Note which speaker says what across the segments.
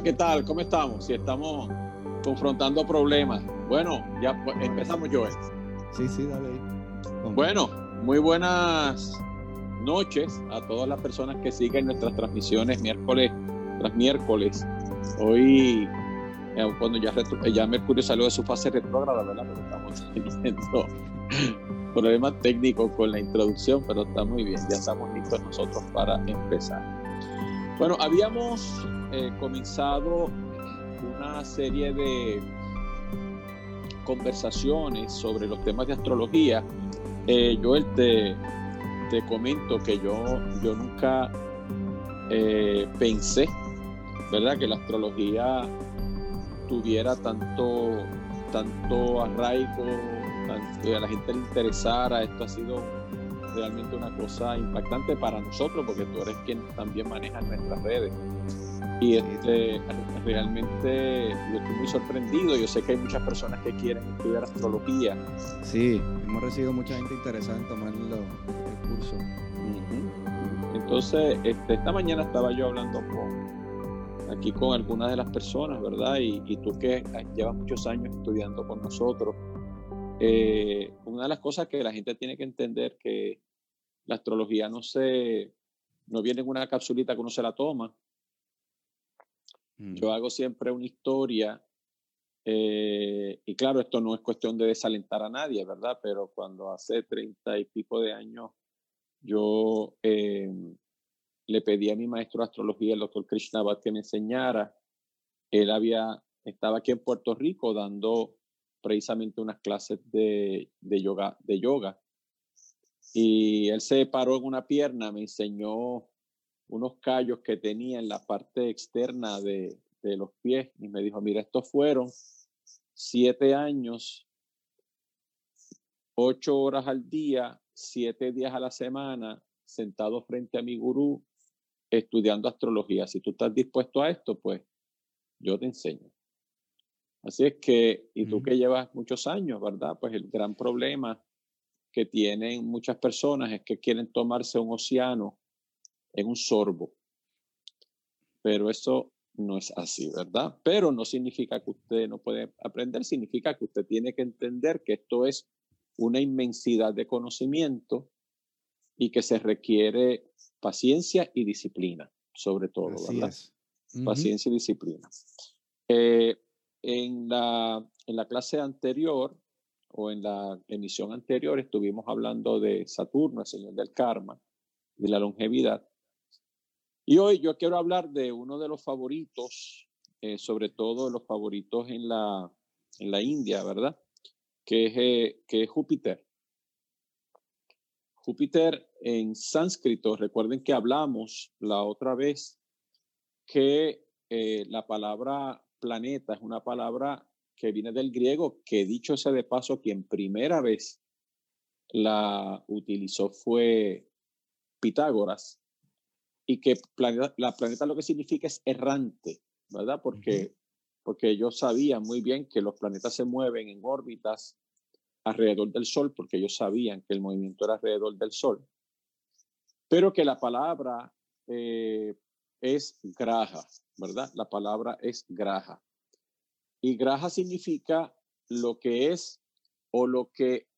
Speaker 1: Hola, ¿qué tal? ¿Cómo estamos? Si estamos confrontando problemas. Bueno, ya pues, empezamos, Joel.
Speaker 2: Sí, sí, dale ahí.
Speaker 1: Bueno, muy buenas noches a todas las personas que siguen nuestras transmisiones miércoles tras miércoles. Hoy, eh, cuando ya, ya Mercurio salió de su fase retrógrada, ¿verdad? Porque estamos teniendo problemas técnicos con la introducción, pero está muy bien, ya estamos listos nosotros para empezar. Bueno, habíamos eh, comenzado una serie de conversaciones sobre los temas de astrología. Eh, yo te, te comento que yo, yo nunca eh, pensé, ¿verdad?, que la astrología tuviera tanto, tanto arraigo, que a la gente le interesara. Esto ha sido realmente una cosa impactante para nosotros, porque tú eres quien también maneja nuestras redes. Y este, realmente yo estoy muy sorprendido. Yo sé que hay muchas personas que quieren estudiar astrología.
Speaker 2: Sí, hemos recibido mucha gente interesada en tomar el curso.
Speaker 1: Entonces, este, esta mañana estaba yo hablando con, aquí con algunas de las personas, ¿verdad? Y, y tú que llevas muchos años estudiando con nosotros, eh, una de las cosas que la gente tiene que entender que la astrología no se, no viene en una capsulita que uno se la toma. Yo mm. hago siempre una historia eh, y claro, esto no es cuestión de desalentar a nadie, ¿verdad? Pero cuando hace treinta y pico de años yo eh, le pedí a mi maestro de astrología, el doctor Krishnabhat, que me enseñara. Él había, estaba aquí en Puerto Rico dando precisamente unas clases de, yoga, de yoga. Y él se paró en una pierna, me enseñó unos callos que tenía en la parte externa de, los pies y me dijo, mira, estos fueron siete años, ocho horas al día, siete días a la semana, sentado frente a mi gurú, estudiando astrología. Si tú estás dispuesto a esto, pues yo te enseño. Así es que, y tú que llevas muchos años, ¿verdad? Pues el gran problema que tienen muchas personas es que quieren tomarse un océano en un sorbo. Pero eso no es así, ¿verdad? Pero no significa que usted no puede aprender, significa que usted tiene que entender que esto es una inmensidad de conocimiento y que se requiere paciencia y disciplina, sobre todo, ¿verdad? Paciencia y disciplina. Eh, en la, en la clase anterior o en la emisión anterior estuvimos hablando de Saturno, el señor del karma, de la longevidad. Y hoy yo quiero hablar de uno de los favoritos, eh, sobre todo los favoritos en la, en la India, ¿verdad? Que es, eh, que es Júpiter. Júpiter en sánscrito, recuerden que hablamos la otra vez que eh, la palabra planeta es una palabra que viene del griego, que dicho sea de paso, quien primera vez la utilizó fue Pitágoras, y que planeta, la planeta lo que significa es errante, ¿verdad? Porque, porque ellos sabían muy bien que los planetas se mueven en órbitas alrededor del Sol, porque ellos sabían que el movimiento era alrededor del Sol, pero que la palabra eh, es graja, ¿verdad? La palabra es graja. Y graja significa lo que es o lo que,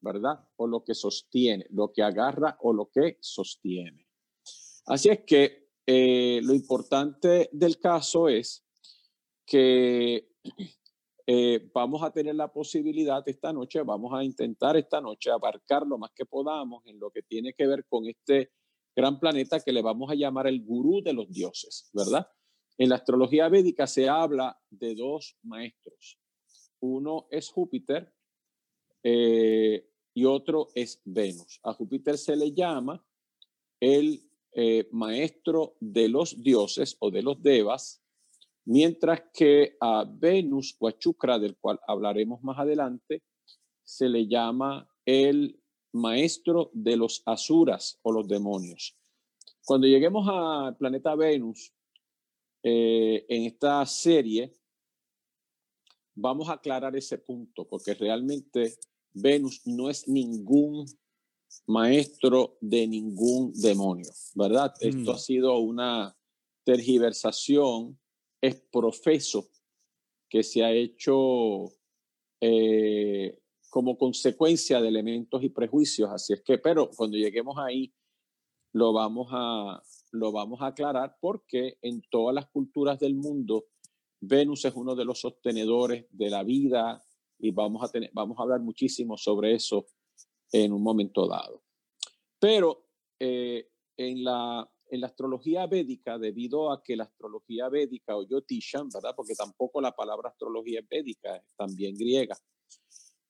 Speaker 1: ¿verdad? O lo que sostiene, lo que agarra o lo que sostiene. Así es que eh, lo importante del caso es que eh, vamos a tener la posibilidad esta noche, vamos a intentar esta noche abarcar lo más que podamos en lo que tiene que ver con este gran planeta que le vamos a llamar el gurú de los dioses, ¿verdad? En la astrología védica se habla de dos maestros. Uno es Júpiter eh, y otro es Venus. A Júpiter se le llama el eh, maestro de los dioses o de los devas, mientras que a Venus o a Chukra, del cual hablaremos más adelante, se le llama el maestro de los asuras o los demonios. Cuando lleguemos al planeta Venus, eh, en esta serie, vamos a aclarar ese punto, porque realmente Venus no es ningún maestro de ningún demonio, ¿verdad? Esto ha sido una tergiversación es profeso que se ha hecho eh, como consecuencia de elementos y prejuicios. Así es que, pero cuando lleguemos ahí, lo vamos a, lo vamos a aclarar porque en todas las culturas del mundo, Venus es uno de los sostenedores de la vida y vamos a, tener, vamos a hablar muchísimo sobre eso en un momento dado. Pero eh, en, la, en la astrología védica, debido a que la astrología védica o Yotishan, ¿verdad? Porque tampoco la palabra astrología es védica, es también griega.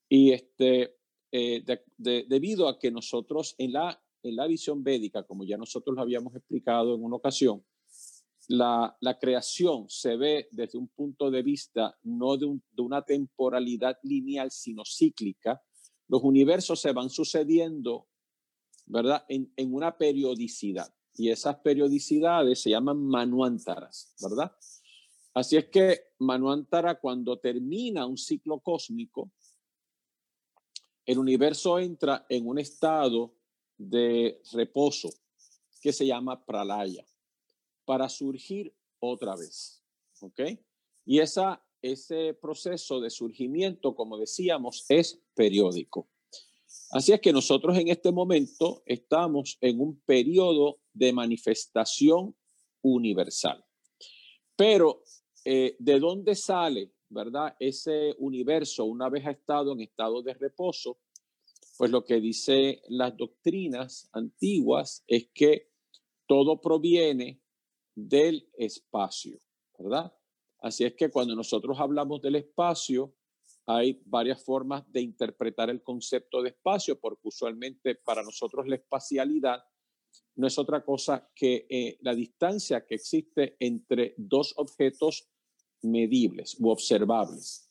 Speaker 1: Y este, eh, debido a que nosotros en la, en la visión védica, como ya nosotros lo habíamos explicado en una ocasión, la, la, creación se ve desde un punto de vista no de, de, una temporalidad lineal, sino cíclica. Los universos se van sucediendo, ¿verdad? En, en una periodicidad. Y esas periodicidades se llaman manuántaras, ¿verdad? Así es que manuántara, cuando termina un ciclo cósmico, el universo entra en un estado de reposo que se llama pralaya para surgir otra vez. ¿Ok? Y esa, ese proceso de surgimiento, como decíamos, es periódico. Así es que nosotros en este momento estamos en un periodo de manifestación universal. Pero, eh, ¿de dónde sale, verdad, ese universo una vez ha estado en estado de reposo? Pues lo que dice las doctrinas antiguas es que todo proviene del espacio, ¿verdad? Así es que cuando nosotros hablamos del espacio, hay varias formas de interpretar el concepto de espacio, porque usualmente para nosotros la espacialidad no es otra cosa que eh, la distancia que existe entre dos objetos medibles u observables.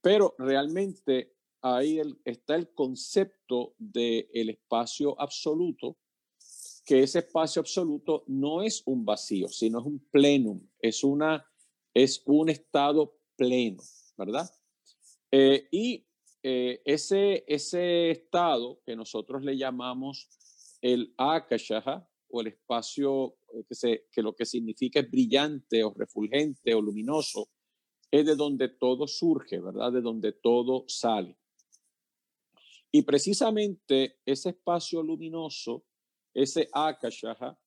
Speaker 1: Pero realmente ahí está el concepto del espacio absoluto, que ese espacio absoluto no es un vacío, sino es un plenum, es, una, es un estado pleno, ¿verdad? Eh, y eh, ese, ese estado que nosotros le llamamos el akashaha o el espacio eh, que, se, que lo que significa es brillante o refulgente o luminoso, es de donde todo surge, ¿verdad? De donde todo sale. Y precisamente ese espacio luminoso ese Akashaha,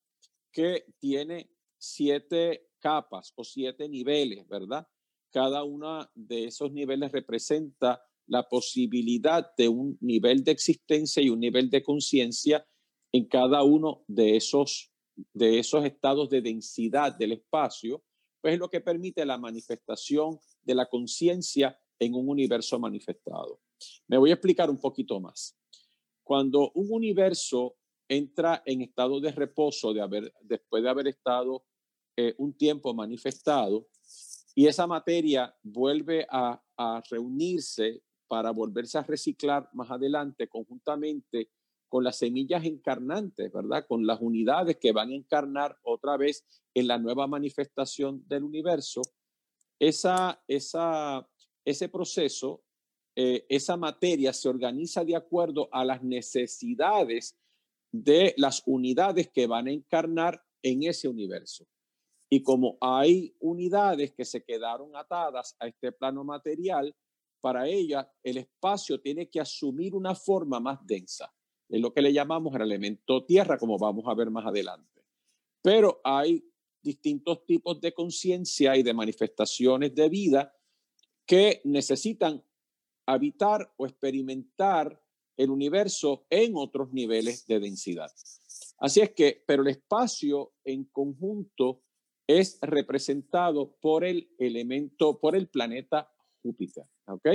Speaker 1: que tiene siete capas o siete niveles, ¿verdad? Cada uno de esos niveles representa la posibilidad de un nivel de existencia y un nivel de conciencia en cada uno de esos, de esos estados de densidad del espacio, pues es lo que permite la manifestación de la conciencia en un universo manifestado. Me voy a explicar un poquito más. Cuando un universo entra en estado de reposo de haber, después de haber estado eh, un tiempo manifestado y esa materia vuelve a, reunirse para volverse a reciclar más adelante conjuntamente con las semillas encarnantes, ¿verdad? Con las unidades que van a encarnar otra vez en la nueva manifestación del universo. Esa, esa, ese proceso, eh, esa materia se organiza de acuerdo a las necesidades de las unidades que van a encarnar en ese universo. Y como hay unidades que se quedaron atadas a este plano material, para ella el espacio tiene que asumir una forma más densa. Es lo que le llamamos el elemento tierra, como vamos a ver más adelante. Pero hay distintos tipos de conciencia y de manifestaciones de vida que necesitan habitar o experimentar el universo en otros niveles de densidad. Así es que, pero el espacio en conjunto es representado por el elemento, por el planeta Júpiter, ¿ok?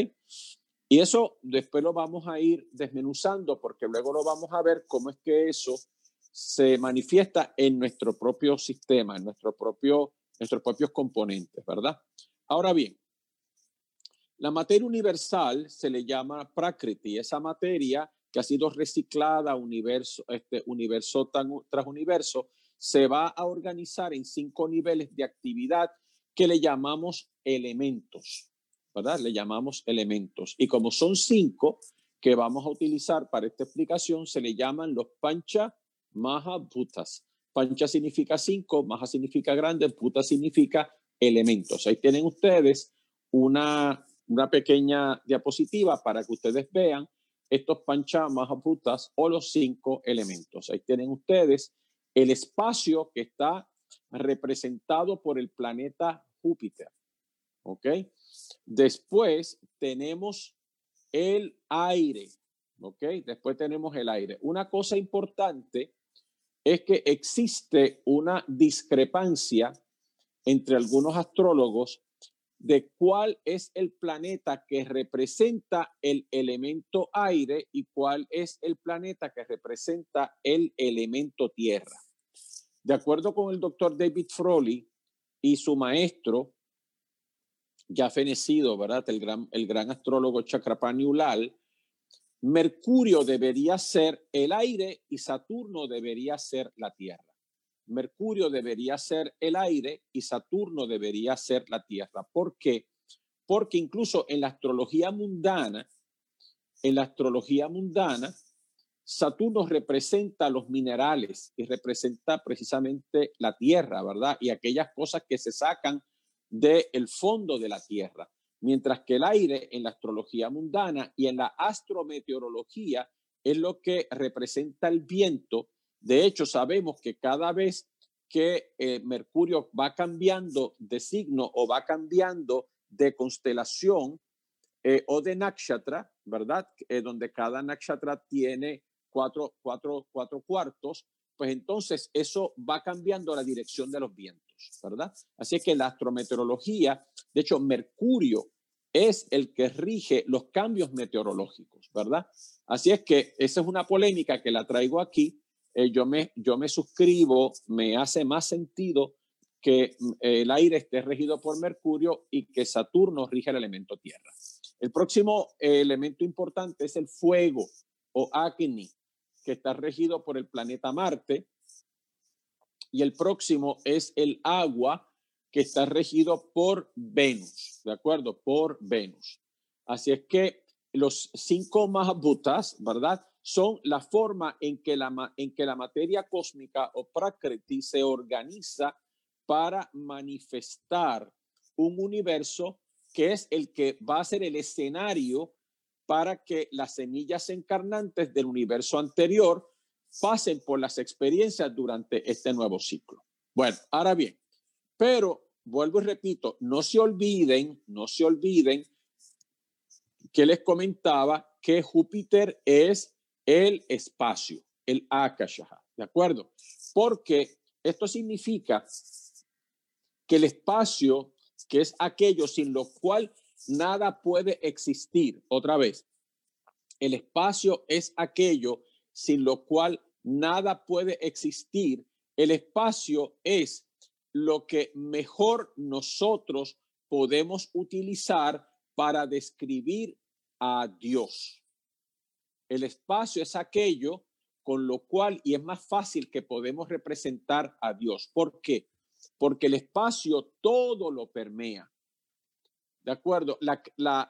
Speaker 1: Y eso después lo vamos a ir desmenuzando porque luego lo vamos a ver cómo es que eso se manifiesta en nuestro propio sistema, en nuestro propio, nuestros propios componentes, ¿verdad? Ahora bien, la materia universal se le llama Prakriti, esa materia que ha sido reciclada universo, este, universo tras universo, se va a organizar en cinco niveles de actividad que le llamamos elementos, ¿verdad? Le llamamos elementos. Y como son cinco que vamos a utilizar para esta explicación, se le llaman los Pancha Mahabhutas. Pancha significa cinco, Maja significa grande, Puta significa elementos. Ahí tienen ustedes una, una pequeña diapositiva para que ustedes vean estos Pancha, Maja, Putas o los cinco elementos. Ahí tienen ustedes el espacio que está representado por el planeta Júpiter. ¿Ok? Después tenemos el aire. ¿Ok? Después tenemos el aire. Una cosa importante es que existe una discrepancia entre algunos astrólogos de cuál es el planeta que representa el elemento aire y cuál es el planeta que representa el elemento tierra. De acuerdo con el doctor David Froley y su maestro, ya fenecido, ¿verdad? El gran, astrólogo Chakrapani Ulal, Mercurio debería ser el aire y Saturno debería ser la Tierra. Mercurio debería ser el aire y Saturno debería ser la Tierra. ¿Por qué? Porque incluso en la astrología mundana, en la astrología mundana, Saturno representa los minerales y representa precisamente la Tierra, ¿verdad? Y aquellas cosas que se sacan del fondo de la Tierra mientras que el aire en la astrología mundana y en la astrometeorología es lo que representa el viento. De hecho, sabemos que cada vez que eh, Mercurio va cambiando de signo o va cambiando de constelación eh, o de nakshatra, ¿verdad? Eh, donde cada nakshatra tiene cuatro, cuatro, cuatro cuartos, pues entonces eso va cambiando la dirección de los vientos. ¿verdad? Así que la astrometeorología, de hecho, Mercurio es el que rige los cambios meteorológicos, ¿verdad? Así es que esa es una polémica que la traigo aquí. Eh, yo, me, yo me suscribo, me hace más sentido que mm, el aire esté regido por Mercurio y que Saturno rige el elemento tierra. El próximo elemento importante es el fuego o Agni, que está regido por el planeta Marte y el próximo es el agua que está regido por Venus, ¿de acuerdo? Por Venus. Así es que los cinco Mahabhutas, ¿verdad? Son la forma en que la, en que la materia cósmica o Prakriti se organiza para manifestar un universo que es el que va a ser el escenario para que las semillas encarnantes del universo anterior pasen por las experiencias durante este nuevo ciclo. Bueno, ahora bien, pero vuelvo y repito, no se olviden, no se olviden que les comentaba que Júpiter es el espacio, el Akasha, ¿de acuerdo? Porque esto significa que el espacio, que es aquello sin lo cual nada puede existir, otra vez, el espacio es aquello sin lo cual nada puede existir. El espacio es lo que mejor nosotros podemos utilizar para describir a Dios. El espacio es aquello con lo cual, y es más fácil que podemos representar a Dios. ¿Por qué? Porque el espacio todo lo permea. ¿De acuerdo? La,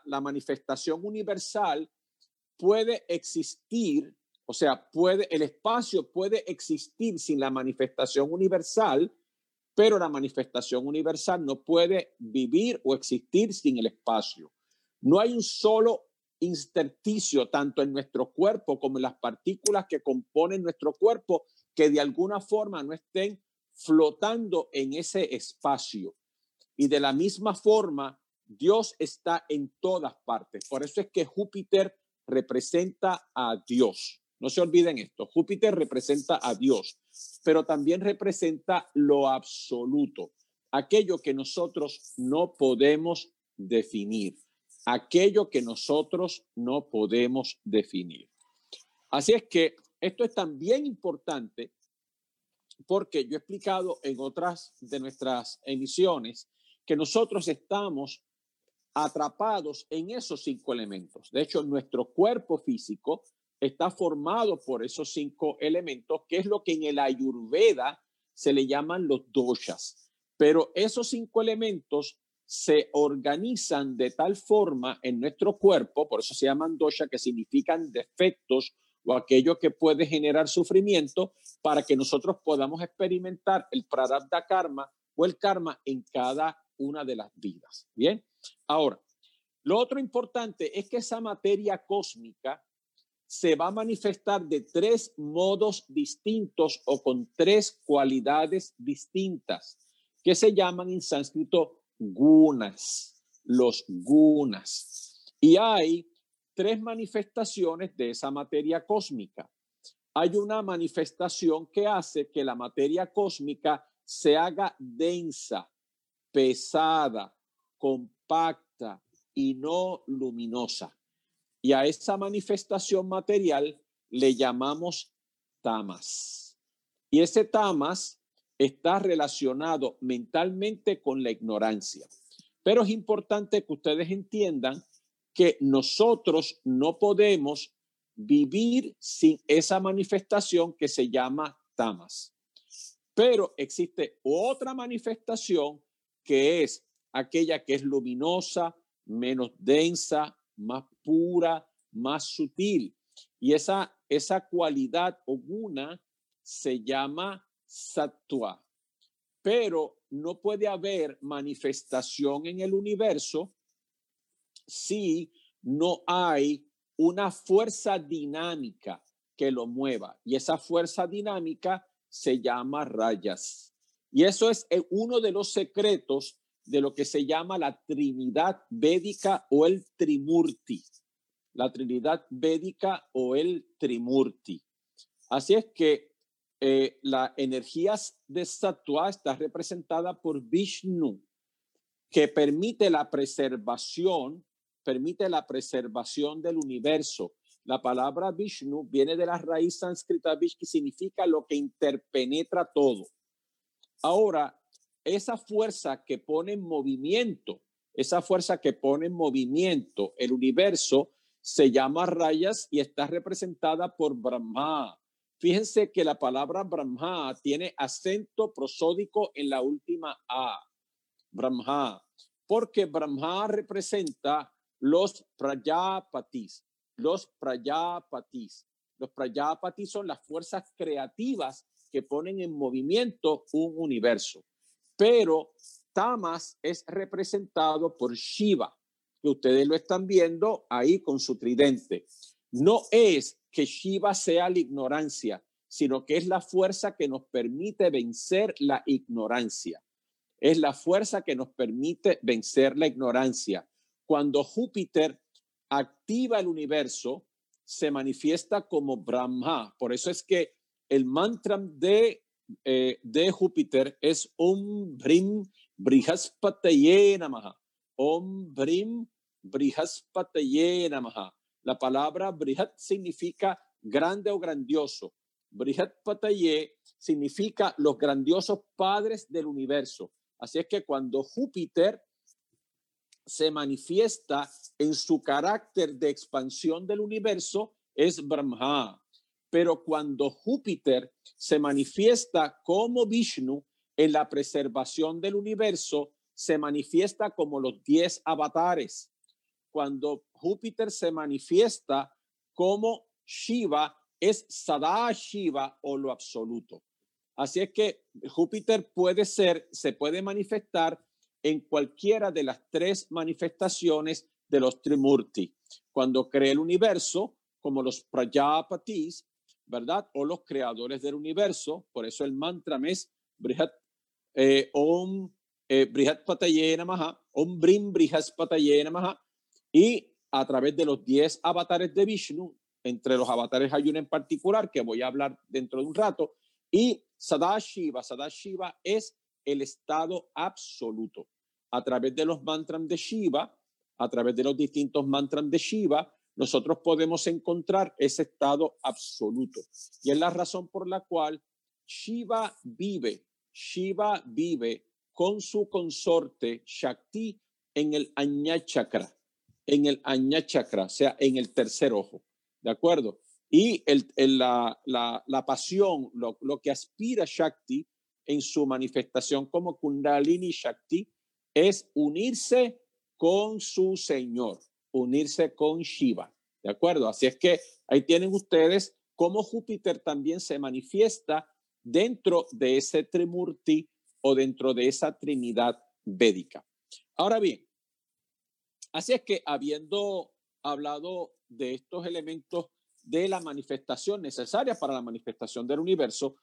Speaker 1: la manifestación universal puede existir o sea, puede, el espacio puede existir sin la manifestación universal, pero la manifestación universal no puede vivir o existir sin el espacio. No hay un solo intersticio, tanto en nuestro cuerpo como en las partículas que componen nuestro cuerpo, que de alguna forma no estén flotando en ese espacio. Y de la misma forma, Dios está en todas partes. Por eso es que Júpiter representa a Dios. No se olviden esto, Júpiter representa a Dios, pero también representa lo absoluto, aquello que nosotros no podemos definir, aquello que nosotros no podemos definir. Así es que esto es también importante porque yo he explicado en otras de nuestras emisiones que nosotros estamos atrapados en esos cinco elementos. De hecho, nuestro cuerpo físico está formado por esos cinco elementos, que es lo que en el Ayurveda se le llaman los doshas. Pero esos cinco elementos se organizan de tal forma en nuestro cuerpo, por eso se llaman dosha, que significan defectos o aquello que puede generar sufrimiento para que nosotros podamos experimentar el prarabdha karma o el karma en cada una de las vidas. Bien, ahora, lo otro importante es que esa materia cósmica se va a manifestar de tres modos distintos o con tres cualidades distintas que se llaman en sánscrito gunas, los gunas. Y hay tres manifestaciones de esa materia cósmica. Hay una manifestación que hace que la materia cósmica se haga densa, pesada, compacta y no luminosa. Y a esa manifestación material le llamamos tamas. Y ese tamas está relacionado mentalmente con la ignorancia. Pero es importante que ustedes entiendan que nosotros no podemos vivir sin esa manifestación que se llama tamas. Pero existe otra manifestación que es aquella que es luminosa, menos densa, más pura, más sutil. Y esa, esa cualidad o guna se llama sattva. Pero no puede haber manifestación en el universo si no hay una fuerza dinámica que lo mueva. Y esa fuerza dinámica se llama rayas. Y eso es eh, uno de los secretos de lo que se llama la Trinidad Védica o el Trimurti. La Trinidad Védica o el Trimurti. Así es que eh, la energía de Sattva está representada por Vishnu, que permite la preservación, permite la preservación del universo. La palabra Vishnu viene de la raíz sánscrita Vish, que significa lo que interpenetra todo. Ahora, esa fuerza que pone en movimiento, esa fuerza que pone en movimiento el universo, se llama rayas y está representada por Brahma. Fíjense que la palabra Brahma tiene acento prosódico en la última A. Brahma, porque Brahma representa los prayapatis, los prayapatis. Los prayapatis son las fuerzas creativas que ponen en movimiento un universo pero Tamas es representado por Shiva, que ustedes lo están viendo ahí con su tridente. No es que Shiva sea la ignorancia, sino que es la fuerza que nos permite vencer la ignorancia. Es la fuerza que nos permite vencer la ignorancia. Cuando Júpiter activa el universo, se manifiesta como Brahma. Por eso es que el mantra de eh, de Júpiter es Om Brim Brihaspataye Namaha. Om Brim Brihaspataye Namaha. La palabra Brihat significa grande o grandioso. Brihaspataye significa los grandiosos padres del universo. Así es que cuando Júpiter se manifiesta en su carácter de expansión del universo, es Brahma. Pero cuando Júpiter se manifiesta como Vishnu en la preservación del universo, se manifiesta como los diez avatares. Cuando Júpiter se manifiesta como Shiva, es Sada Shiva o lo absoluto. Así es que Júpiter puede ser, se puede manifestar en cualquiera de las tres manifestaciones de los Trimurti. Cuando crea el universo, como los Prajapatis, ¿verdad? O los creadores del universo. Por eso el mantra es Brihat eh, Om eh, Brihat Pataye Namaha, Om Brim Brihaspataye Namaha. Y a través de los 10 avatares de Vishnu, entre los avatares hay uno en particular que voy a hablar dentro de un rato, y Sadashiva. Sadashiva es el estado absoluto. A través de los mantras de Shiva, a través de los distintos mantras de Shiva, nosotros podemos encontrar ese estado absoluto. Y es la razón por la cual Shiva vive, Shiva vive con su consorte Shakti en el Aña Chakra, en el Aña Chakra, o sea, en el tercer ojo. ¿De acuerdo? Y el, la, la, la, pasión, lo, lo que aspira Shakti en su manifestación como Kundalini Shakti es unirse con su Señor unirse con Shiva. ¿De acuerdo? Así es que ahí tienen ustedes cómo Júpiter también se manifiesta dentro de ese Trimurti o dentro de esa Trinidad védica. Ahora bien, así es que habiendo hablado de estos elementos de la manifestación necesaria para la manifestación del universo,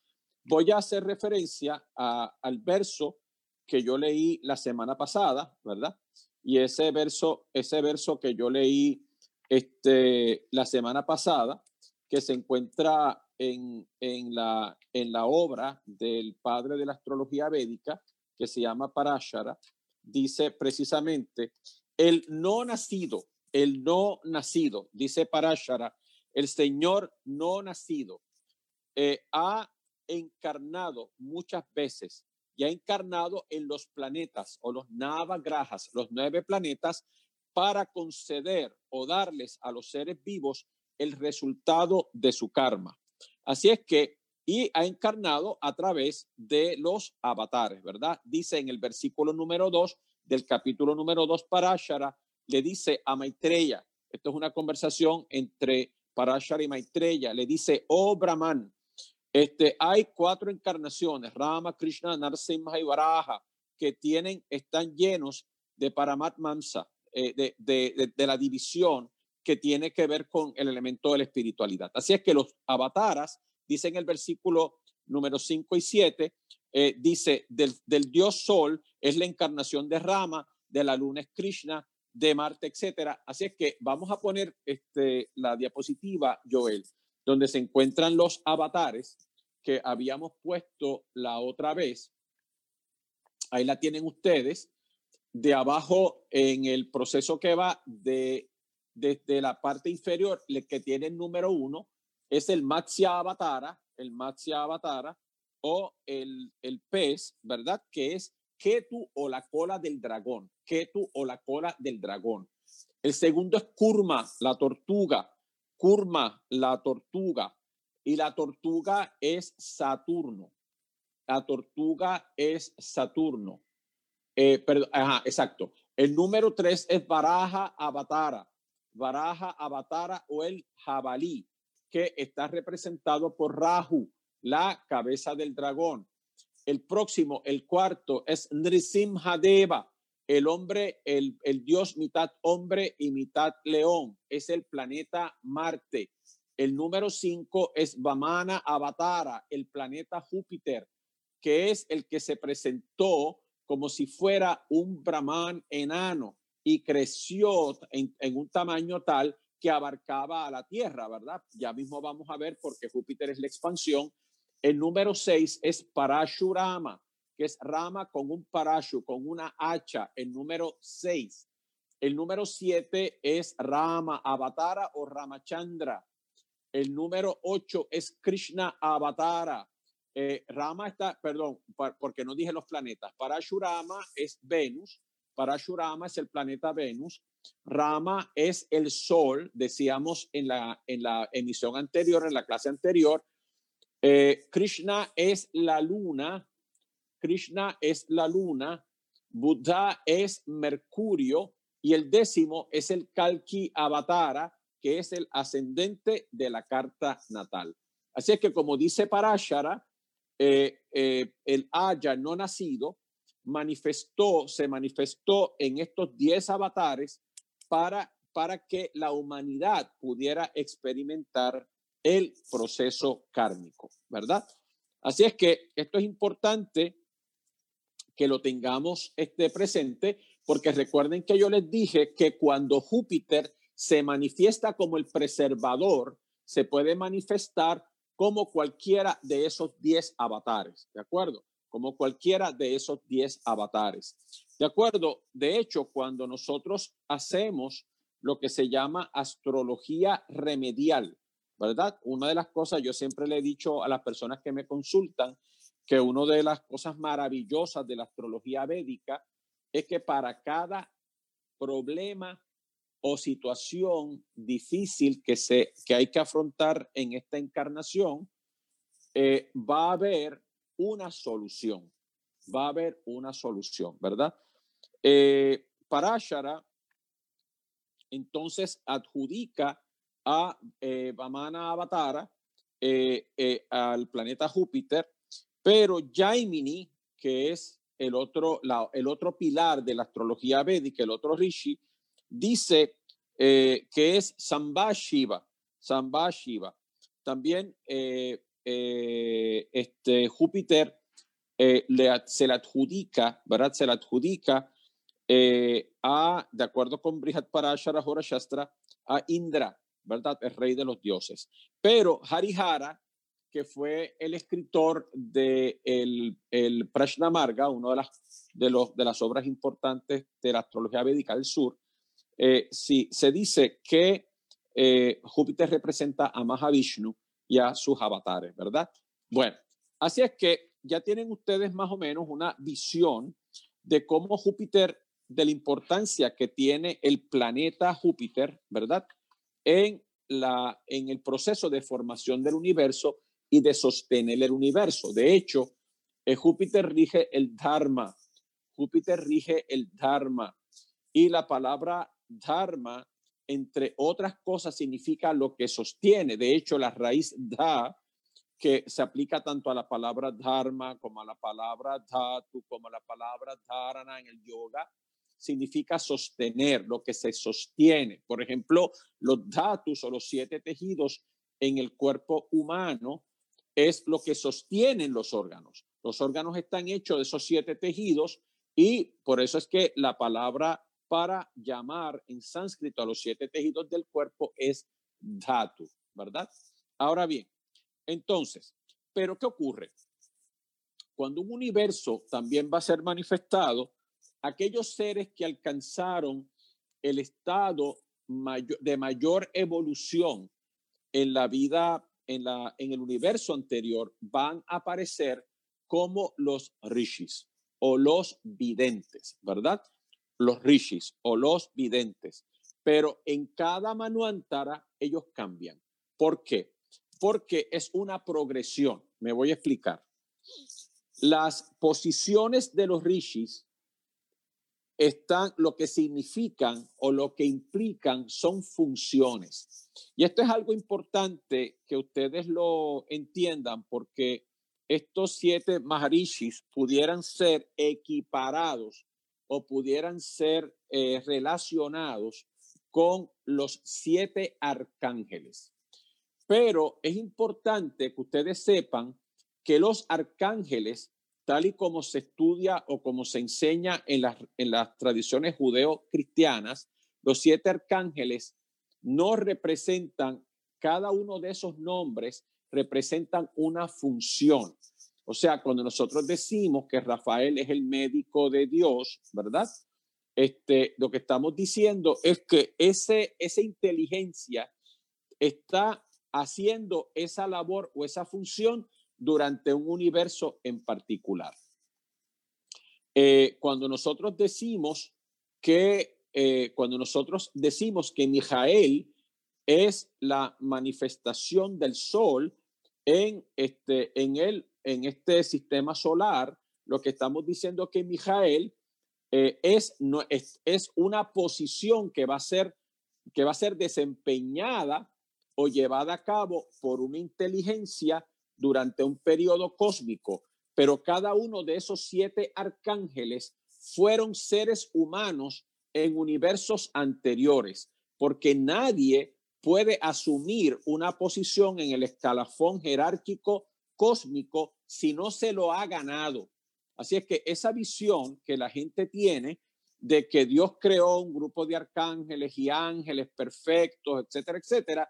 Speaker 1: voy a hacer referencia al verso que yo leí la semana pasada, ¿verdad? Y ese verso, ese verso que yo leí este, la semana pasada, que se encuentra en, en, la, en la obra del padre de la astrología védica, que se llama Parashara, dice precisamente, el no nacido, el no nacido, dice Parashara, el Señor no nacido, eh, ha encarnado muchas veces y ha encarnado en los planetas o los navagrajas, los nueve planetas, para conceder o darles a los seres vivos el resultado de su karma. Así es que, y ha encarnado a través de los avatares, ¿verdad? Dice en el versículo número 2 del capítulo número 2 Parashara, le dice a Maitreya, esto es una conversación entre Parashara y Maitreya, le dice, oh Brahman, este, hay cuatro encarnaciones, Rama, Krishna, Narsimha y Varaha, que tienen, están llenos de Paramat Mamsa, eh, de, de, la división que tiene que ver con el elemento de la espiritualidad. Así es que los avataras, dice en el versículo número 5 y 7, eh, dice, del, del, dios Sol es la encarnación de Rama, de la luna es Krishna, de Marte, etcétera. Así es que vamos a poner este, la diapositiva, Joel donde se encuentran los avatares que habíamos puesto la otra vez. Ahí la tienen ustedes. De abajo en el proceso que va de desde la parte inferior, el que tiene el número uno es el Matsya Avatara, el Matsya Avatara o el, el pez, ¿verdad? Que es Ketu o la cola del dragón, Ketu o la cola del dragón. El segundo es Kurma, la tortuga, Kurma, la tortuga. Y la tortuga es Saturno. La tortuga es Saturno. Eh, perdón, ajá, exacto. El número tres es Baraja Avatara. Baraja Avatara o el jabalí, que está representado por Rahu, la cabeza del dragón. El próximo, el cuarto, es Nrisimhadeva, el hombre, el, el dios mitad hombre y mitad león, es el planeta Marte. El número cinco es Vamana Avatara, el planeta Júpiter, que es el que se presentó como si fuera un Brahman enano y creció en, en, un tamaño tal que abarcaba a la Tierra, ¿verdad? Ya mismo vamos a ver porque Júpiter es la expansión. El número seis es Parashurama, que es rama con un parashu, con una hacha, el número 6. El número 7 es Rama Avatara o Ramachandra. El número 8 es Krishna Avatara. Eh, Rama está, perdón, porque no dije los planetas. Parashurama es Venus. Parashurama es el planeta Venus. Rama es el Sol, decíamos en la, en la emisión anterior, en la clase anterior. Eh, Krishna es la luna Krishna es la luna, Buddha es Mercurio y el décimo es el Kalki Avatara, que es el ascendente de la carta natal. Así es que como dice Parashara, eh, eh, el Aya no nacido manifestó, se manifestó en estos diez avatares para, para que la humanidad pudiera experimentar el proceso kármico, ¿verdad? Así es que esto es importante que lo tengamos este presente, porque recuerden que yo les dije que cuando Júpiter se manifiesta como el preservador, se puede manifestar como cualquiera de esos 10 avatares, ¿de acuerdo? Como cualquiera de esos 10 avatares. ¿De acuerdo? De hecho, cuando nosotros hacemos lo que se llama astrología remedial, ¿verdad? Una de las cosas, yo siempre le he dicho a las personas que me consultan, que una de las cosas maravillosas de la astrología védica es que para cada problema o situación difícil que, se, que hay que afrontar en esta encarnación, eh, va a haber una solución, va a haber una solución, ¿verdad? Eh, Parashara entonces adjudica a eh, Vamana Avatara, eh, eh, al planeta Júpiter, pero Jaimini, que es el otro, el otro pilar de la astrología védica, el otro Rishi, dice que es Sambhashiva, Sambhashiva. También este, Júpiter se le adjudica, ¿verdad? Se le adjudica a, de acuerdo con Brihat Parashara Hora Shastra, a Indra, ¿verdad? El rey de los dioses. Pero Harihara, que fue el escritor de el, el Prashnamarga, una de las, de, las obras importantes de la astrología védica del sur, eh, sí, se dice que eh, Júpiter representa a Mahavishnu y a sus avatares, ¿verdad? Bueno, así es que ya tienen ustedes más o menos una visión de cómo Júpiter, de la importancia que tiene el planeta Júpiter, ¿verdad? En, la, en el proceso de formación del universo y de sostener el universo. De hecho, eh, Júpiter rige el Dharma. Júpiter rige el Dharma. Y la palabra Dharma, entre otras cosas, significa lo que sostiene. De hecho, la raíz da, que se aplica tanto a la palabra Dharma como a la palabra Dhatu, como a la palabra Dharana en el yoga, significa sostener, lo que se sostiene. Por ejemplo, los datos o los siete tejidos en el cuerpo humano es lo que sostienen los órganos. Los órganos están hechos de esos siete tejidos y por eso es que la palabra para llamar en sánscrito a los siete tejidos del cuerpo es dhatu, ¿verdad? Ahora bien, entonces, ¿pero qué ocurre? Cuando un universo también va a ser manifestado, aquellos seres que alcanzaron el estado de mayor evolución en la vida, en, la, en el universo anterior, van a aparecer como los rishis o los videntes, ¿verdad? Los rishis o los videntes. Pero en cada manuantara ellos cambian. ¿Por qué? Porque es una progresión. Me voy a explicar. Las posiciones de los rishis están, lo que significan o lo que implican son funciones. Y esto es algo importante que ustedes lo entiendan porque estos siete Maharishis pudieran ser equiparados o pudieran ser eh, relacionados con los siete arcángeles. Pero es importante que ustedes sepan que los arcángeles tal y como se estudia o como se enseña en las, en las tradiciones judeo-cristianas, los siete arcángeles no representan, cada uno de esos nombres representan una función. O sea, cuando nosotros decimos que Rafael es el médico de Dios, ¿verdad? Este, lo que estamos diciendo es que ese, esa inteligencia está haciendo esa labor o esa función durante un universo en particular. Eh, cuando nosotros decimos que, eh, cuando nosotros decimos que Mijael es la manifestación del sol en este, en el, en este sistema solar, lo que estamos diciendo que Mijael eh, es, es, es una posición que va a ser que va a ser desempeñada o llevada a cabo por una inteligencia durante un periodo cósmico, pero cada uno de esos siete arcángeles fueron seres humanos en universos anteriores, porque nadie puede asumir una posición en el escalafón jerárquico cósmico si no se lo ha ganado. Así es que esa visión que la gente tiene de que Dios creó un grupo de arcángeles y ángeles perfectos, etcétera, etcétera,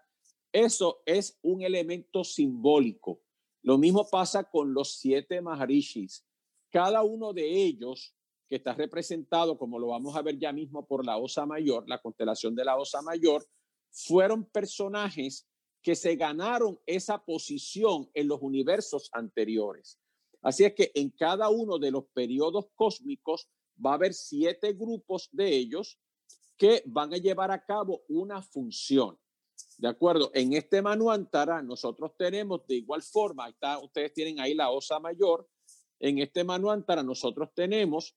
Speaker 1: eso es un elemento simbólico. Lo mismo pasa con los siete Maharishis. Cada uno de ellos, que está representado, como lo vamos a ver ya mismo por la Osa Mayor, la constelación de la Osa Mayor, fueron personajes que se ganaron esa posición en los universos anteriores. Así es que en cada uno de los periodos cósmicos va a haber siete grupos de ellos que van a llevar a cabo una función. ¿De acuerdo? En este Manuantara nosotros tenemos de igual forma, está, ustedes tienen ahí la osa mayor, en este Manuantara nosotros tenemos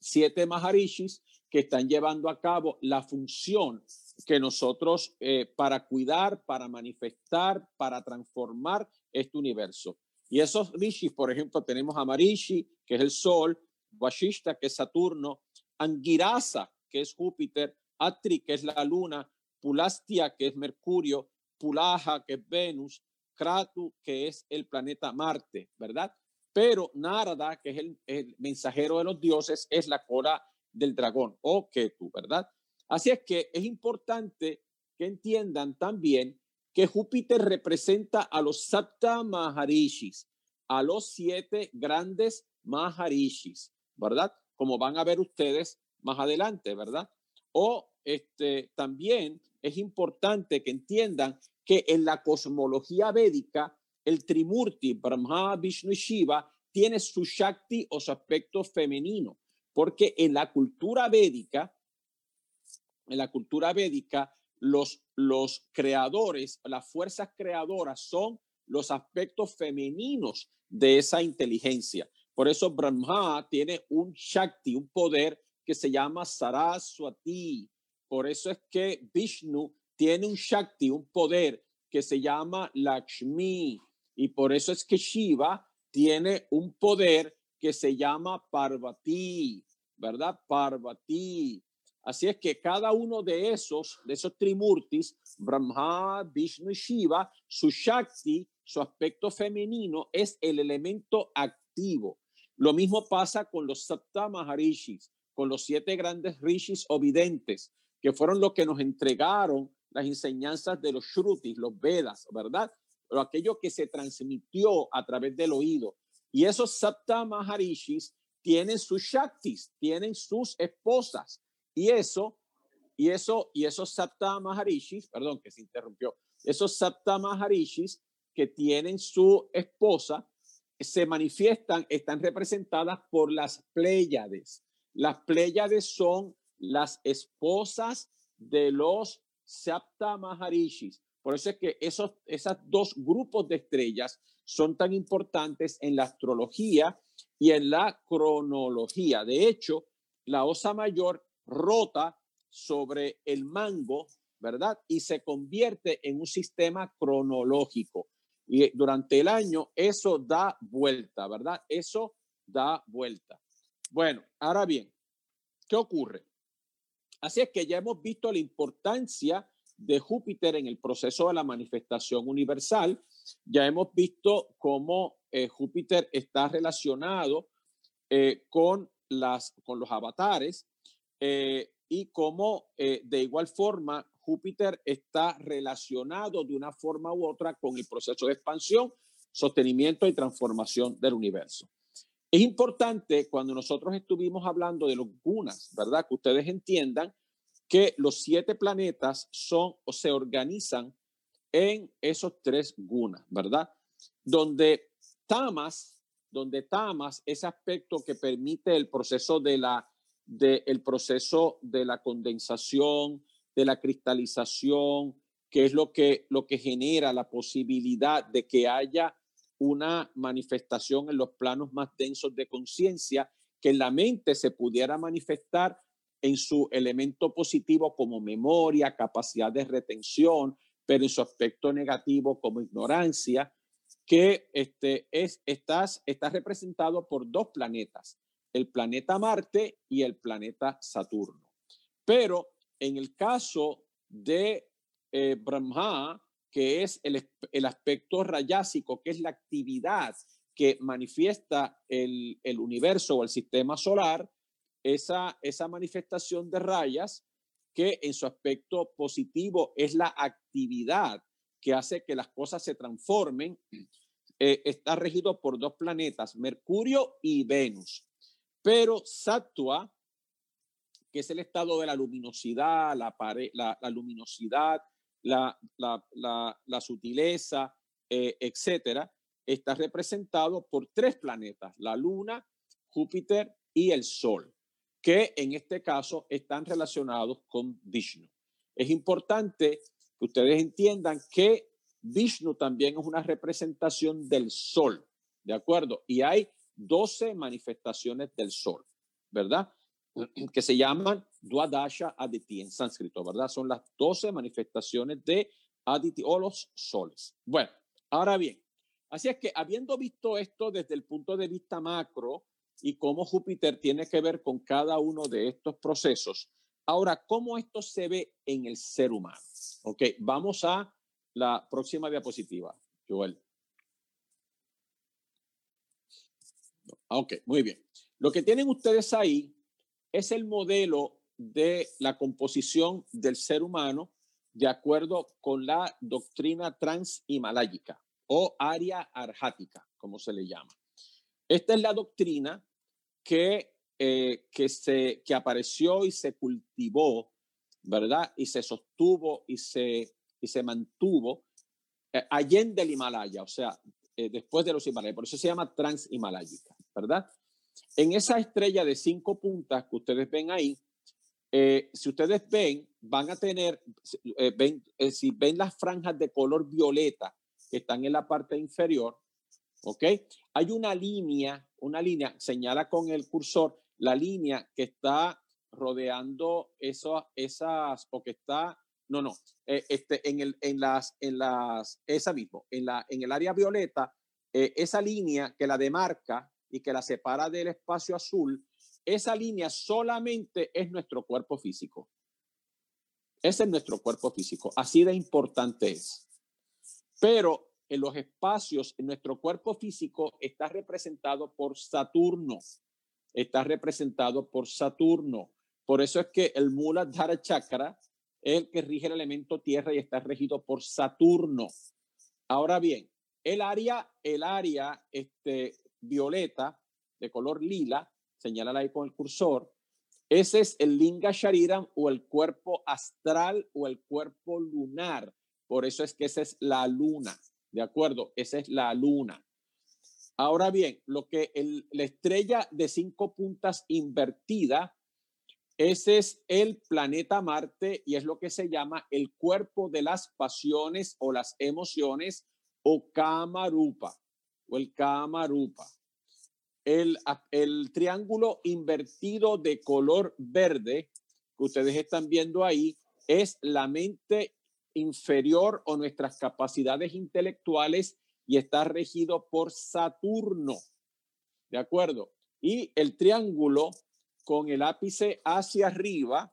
Speaker 1: siete Maharishis que están llevando a cabo la función que nosotros eh, para cuidar, para manifestar, para transformar este universo. Y esos rishis, por ejemplo, tenemos a que es el Sol, Vashishta, que es Saturno, Angirasa, que es Júpiter, Atri, que es la Luna, Pulastia, que es Mercurio, Pulaja, que es Venus, Kratu, que es el planeta Marte, ¿verdad? Pero Narada, que es el, mensajero de los dioses, es la cola del dragón o Ketu, ¿verdad? Así es que es importante que entiendan también que Júpiter representa a los Sapta Maharishis, a los siete grandes Maharishis, ¿verdad? Como van a ver ustedes más adelante, ¿verdad? O este, también es importante que entiendan que en la cosmología védica, el Trimurti, Brahma, Vishnu y Shiva, tiene su Shakti o su aspecto femenino, porque en la cultura védica, en la cultura védica, los, los creadores, las fuerzas creadoras son los aspectos femeninos de esa inteligencia. Por eso Brahma tiene un Shakti, un poder que se llama Saraswati. Por eso es que Vishnu tiene un Shakti, un poder que se llama Lakshmi. Y por eso es que Shiva tiene un poder que se llama Parvati, ¿verdad? Parvati. Así es que cada uno de esos, de esos trimurtis, Brahma, Vishnu y Shiva, su Shakti, su aspecto femenino es el elemento activo. Lo mismo pasa con los Sapta Maharishis, con los siete grandes rishis o videntes, que fueron los que nos entregaron las enseñanzas de los Shrutis, los Vedas, ¿verdad? Pero aquello que se transmitió a través del oído. Y esos Sapta Maharishis tienen sus Shaktis, tienen sus esposas. Y eso, y eso, y esos Sapta Maharishis, perdón que se interrumpió, esos Sapta Maharishis que tienen su esposa, se manifiestan, están representadas por las Pléyades. Las Pléyades son las esposas de los Sapta Maharishis. Por eso es que esos dos grupos de estrellas son tan importantes en la astrología y en la cronología. De hecho, la Osa Mayor rota sobre el mango, ¿verdad? Y se convierte en un sistema cronológico. Y durante el año eso da vuelta, ¿verdad? Eso da vuelta. Bueno, ahora bien, ¿qué ocurre? Así es que ya hemos visto la importancia de Júpiter en el proceso de la manifestación universal. Ya hemos visto cómo eh, Júpiter está relacionado eh, con, los avatares eh, y cómo de igual forma Júpiter está relacionado de una forma u otra con el proceso de expansión, sostenimiento y transformación del universo. Es importante cuando nosotros estuvimos hablando de los gunas, ¿verdad? Que ustedes entiendan que los siete planetas son o se organizan en esos tres gunas, ¿verdad? Donde Tamas, donde Tamas, ese aspecto que permite el proceso de la, de, el proceso de la condensación, de la cristalización, que es lo que, lo que genera la posibilidad de que haya una manifestación en los planos más densos de conciencia, que la mente se pudiera manifestar en su elemento positivo como memoria, capacidad de retención, pero en su aspecto negativo como ignorancia, que este, es, estás, está representado por dos planetas, el planeta Marte y el planeta Saturno. Pero en el caso de eh, Brahma, que es el, el, aspecto rayásico, que es la actividad que manifiesta el, el universo o el sistema solar, esa, esa manifestación de rayas que en su aspecto positivo es la actividad que hace que las cosas se transformen, eh, está regido por dos planetas, Mercurio y Venus. Pero Sattva, que es el estado de la luminosidad, la, la, luminosidad, la, la sutileza, eh, etcétera, está representado por tres planetas, la Luna, Júpiter y el Sol, que en este caso están relacionados con Vishnu. Es importante que ustedes entiendan que Vishnu también es una representación del Sol, ¿de acuerdo? Y hay 12 manifestaciones del Sol, ¿verdad? Que se llaman Dwadasha Aditi en sánscrito, ¿verdad? Son las 12 manifestaciones de Aditi o los soles. Bueno, ahora bien, así es que habiendo visto esto desde el punto de vista macro y cómo Júpiter tiene que ver con cada uno de estos procesos, ahora, ¿cómo esto se ve en el ser humano? Ok, vamos a la próxima diapositiva, Joel. Ok, muy bien. Lo que tienen ustedes ahí es el modelo de la composición del ser humano de acuerdo con la doctrina transhimaláyica o área arjática, como se le llama. Esta es la doctrina que, eh, que, se, que apareció y se cultivó, ¿verdad? Y se sostuvo y se, y se mantuvo eh, allende el Himalaya, o sea, eh, después de los Himalayas. Por eso se llama transhimaláyica, ¿verdad? En esa estrella de cinco puntas que ustedes ven ahí, eh, si ustedes ven, van a tener, eh, ven, eh, si ven las franjas de color violeta que están en la parte inferior, ¿ok? Hay una línea, una línea, señala con el cursor la línea que está rodeando eso, esas, o que está, no, no, este, en, el, en las, en las, esa mismo, en, la, en el área violeta, esa línea que la demarca y que la separa del espacio azul, esa línea solamente es nuestro cuerpo físico. Ese es nuestro cuerpo físico. Así de importante es. Pero en los espacios, en nuestro cuerpo físico está representado por Saturno. Está representado por Saturno. Por eso es que el Muladhara Chakra el que rige el elemento tierra y está regido por Saturno. Ahora bien, el área, el área este, violeta de color lila, señala ahí con el cursor, ese es el Linga Shariram o el cuerpo astral o el cuerpo lunar. Por eso es que esa es la luna, ¿de acuerdo? Esa es la luna. Ahora bien, lo que la estrella de cinco puntas invertida, ese es el planeta Marte y es lo que se llama el cuerpo de las pasiones o las emociones o Kamarupa el Kamarupa. El, el triángulo invertido de color verde que ustedes están viendo ahí es la mente inferior o nuestras capacidades intelectuales y está regido por Saturno. ¿De acuerdo? Y el triángulo con el ápice hacia arriba,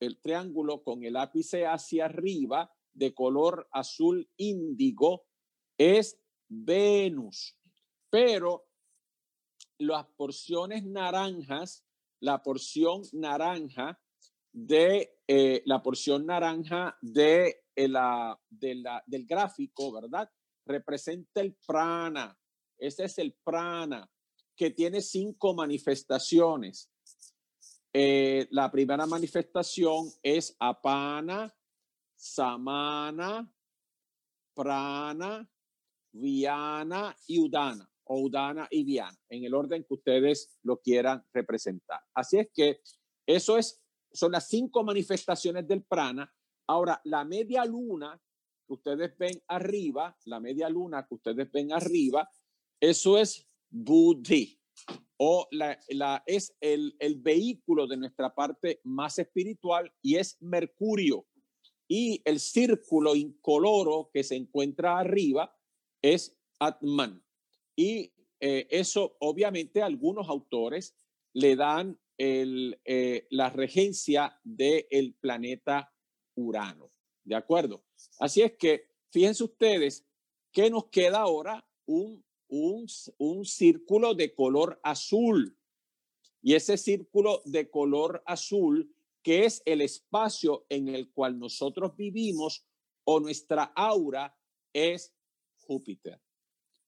Speaker 1: el triángulo con el ápice hacia arriba de color azul índigo es Venus. Pero las porciones naranjas, la porción naranja de eh, la porción naranja de, eh, la, de la, del gráfico, ¿verdad? Representa el prana. Ese es el prana que tiene cinco manifestaciones. Eh, la primera manifestación es apana, samana, prana, viana y udana, o udana y viana, en el orden que ustedes lo quieran representar. Así es que eso es, son las cinco manifestaciones del prana. Ahora, la media luna que ustedes ven arriba, la media luna que ustedes ven arriba, eso es buddhi o la, la, es el, el vehículo de nuestra parte más espiritual y es Mercurio. Y el círculo incoloro que se encuentra arriba es Atman. Y eh, eso, obviamente, algunos autores le dan el, eh, la regencia del planeta Urano. ¿De acuerdo? Así es que, fíjense ustedes, que nos queda ahora un, un, un círculo de color azul. Y ese círculo de color azul, que es el espacio en el cual nosotros vivimos o nuestra aura, es Júpiter.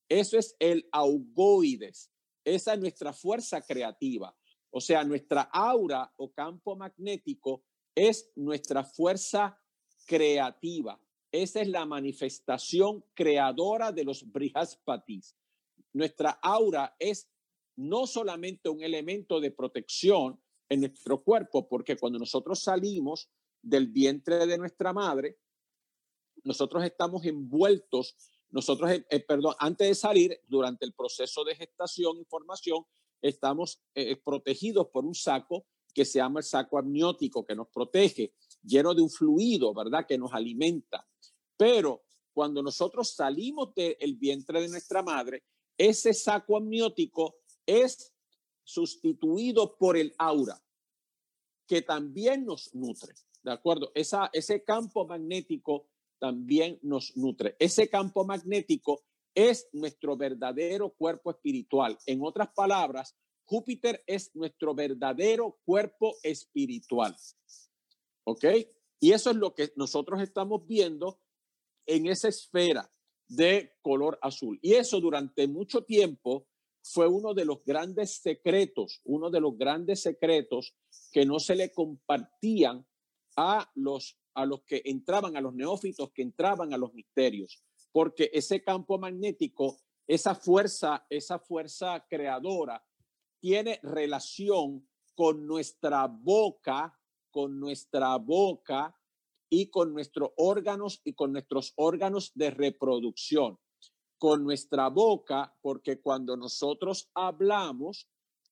Speaker 1: Eso es el augoides. Esa es nuestra fuerza creativa. O sea, nuestra aura o campo magnético es nuestra fuerza creativa. Esa es la manifestación creadora de los brihaspatis. Nuestra aura es no solamente un elemento de protección en nuestro cuerpo, porque cuando nosotros salimos del vientre de nuestra madre, nosotros estamos envueltos nosotros, eh, eh, perdón, antes de salir, durante el proceso de gestación y formación, estamos eh, protegidos por un saco que se llama el saco amniótico, que nos protege, lleno de un fluido, ¿verdad? Que nos alimenta. Pero cuando nosotros salimos del vientre de nuestra madre, ese saco amniótico es sustituido por el aura, que también nos nutre. ¿De acuerdo? Esa, ese campo magnético también nos nutre. Ese campo magnético es nuestro verdadero cuerpo espiritual. En otras palabras, Júpiter es nuestro verdadero cuerpo espiritual. ¿Ok? Y eso es lo que nosotros estamos viendo en esa esfera de color azul. Y eso durante mucho tiempo fue uno de los grandes secretos, uno de los grandes secretos que no se le compartían a los, a los que entraban, a los neófitos que entraban a los misterios, porque ese campo magnético, esa fuerza, esa fuerza creadora, tiene relación con nuestra boca, con nuestra boca y con nuestros órganos y con nuestros órganos de reproducción. Con nuestra boca, porque cuando nosotros hablamos,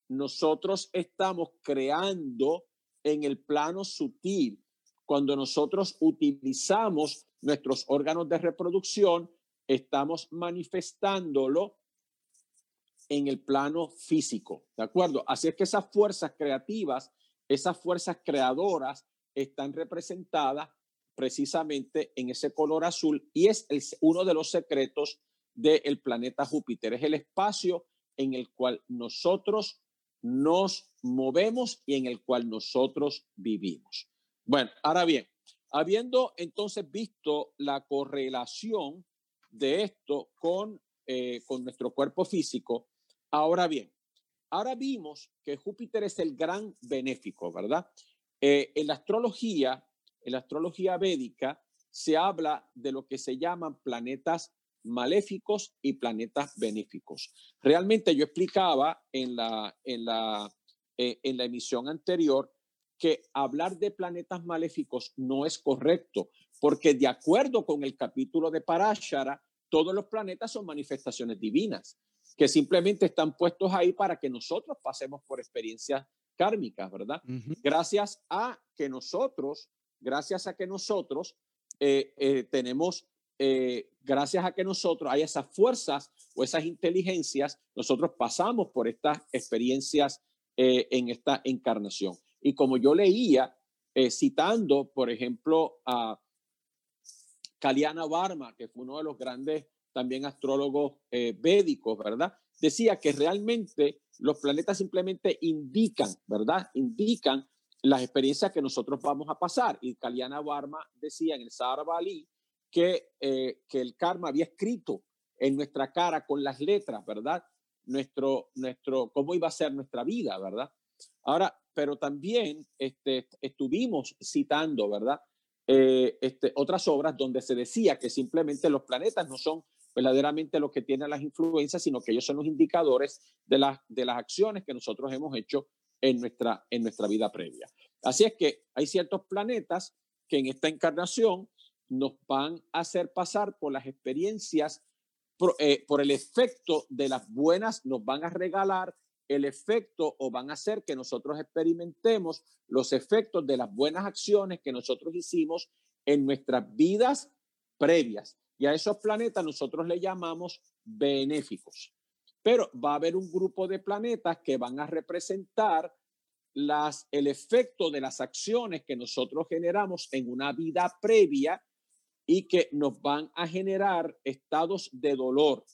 Speaker 1: nosotros estamos creando en el plano sutil. Cuando nosotros utilizamos nuestros órganos de reproducción, estamos manifestándolo en el plano físico, ¿de acuerdo? Así es que esas fuerzas creativas, esas fuerzas creadoras están representadas precisamente en ese color azul y es uno de los secretos del planeta Júpiter. Es el espacio en el cual nosotros nos movemos y en el cual nosotros vivimos. Bueno, ahora bien, habiendo entonces visto la correlación de esto con, eh, con nuestro cuerpo físico, ahora bien, ahora vimos que Júpiter es el gran benéfico, ¿verdad? Eh, en la astrología, en la astrología védica se habla de lo que se llaman planetas maléficos y planetas benéficos. Realmente yo explicaba en la, en la, eh, en la emisión anterior que hablar de planetas maléficos no es correcto, porque de acuerdo con el capítulo de Parashara, todos los planetas son manifestaciones divinas, que simplemente están puestos ahí para que nosotros pasemos por experiencias kármicas, ¿verdad? Gracias a que nosotros gracias a que nosotros eh, eh, tenemos, eh, gracias a que nosotros hay esas fuerzas o esas inteligencias, nosotros pasamos por estas experiencias en esta encarnación. Y como yo leía, citando, por ejemplo, a Kaliana Varma, que fue uno de los grandes también astrólogos védicos, ¿verdad? Decía que realmente los planetas simplemente indican, ¿verdad? Indican las experiencias que nosotros vamos a pasar. Y Kalyana Varma decía en el Sahara Bali que, eh, que el karma había escrito en nuestra cara con las letras, ¿verdad? Nuestro, nuestro, cómo iba a ser nuestra vida, ¿verdad? Ahora, pero también este, estuvimos citando, ¿verdad? Eh, este, otras obras donde se decía que simplemente los planetas no son verdaderamente los que tienen las influencias, sino que ellos son los indicadores de, las de las acciones que nosotros hemos hecho en nuestra, en nuestra vida previa. Así es que hay ciertos planetas que en esta encarnación nos van a hacer pasar por las experiencias, eh, por, el efecto de las buenas, nos van a regalar el efecto o van a hacer que nosotros experimentemos los efectos de las buenas acciones que nosotros hicimos en nuestras vidas previas. Y a esos planetas nosotros le llamamos benéficos pero va a haber un grupo de planetas que van a representar las, el efecto de las acciones que nosotros generamos en una vida previa y que nos van a generar estados de dolor,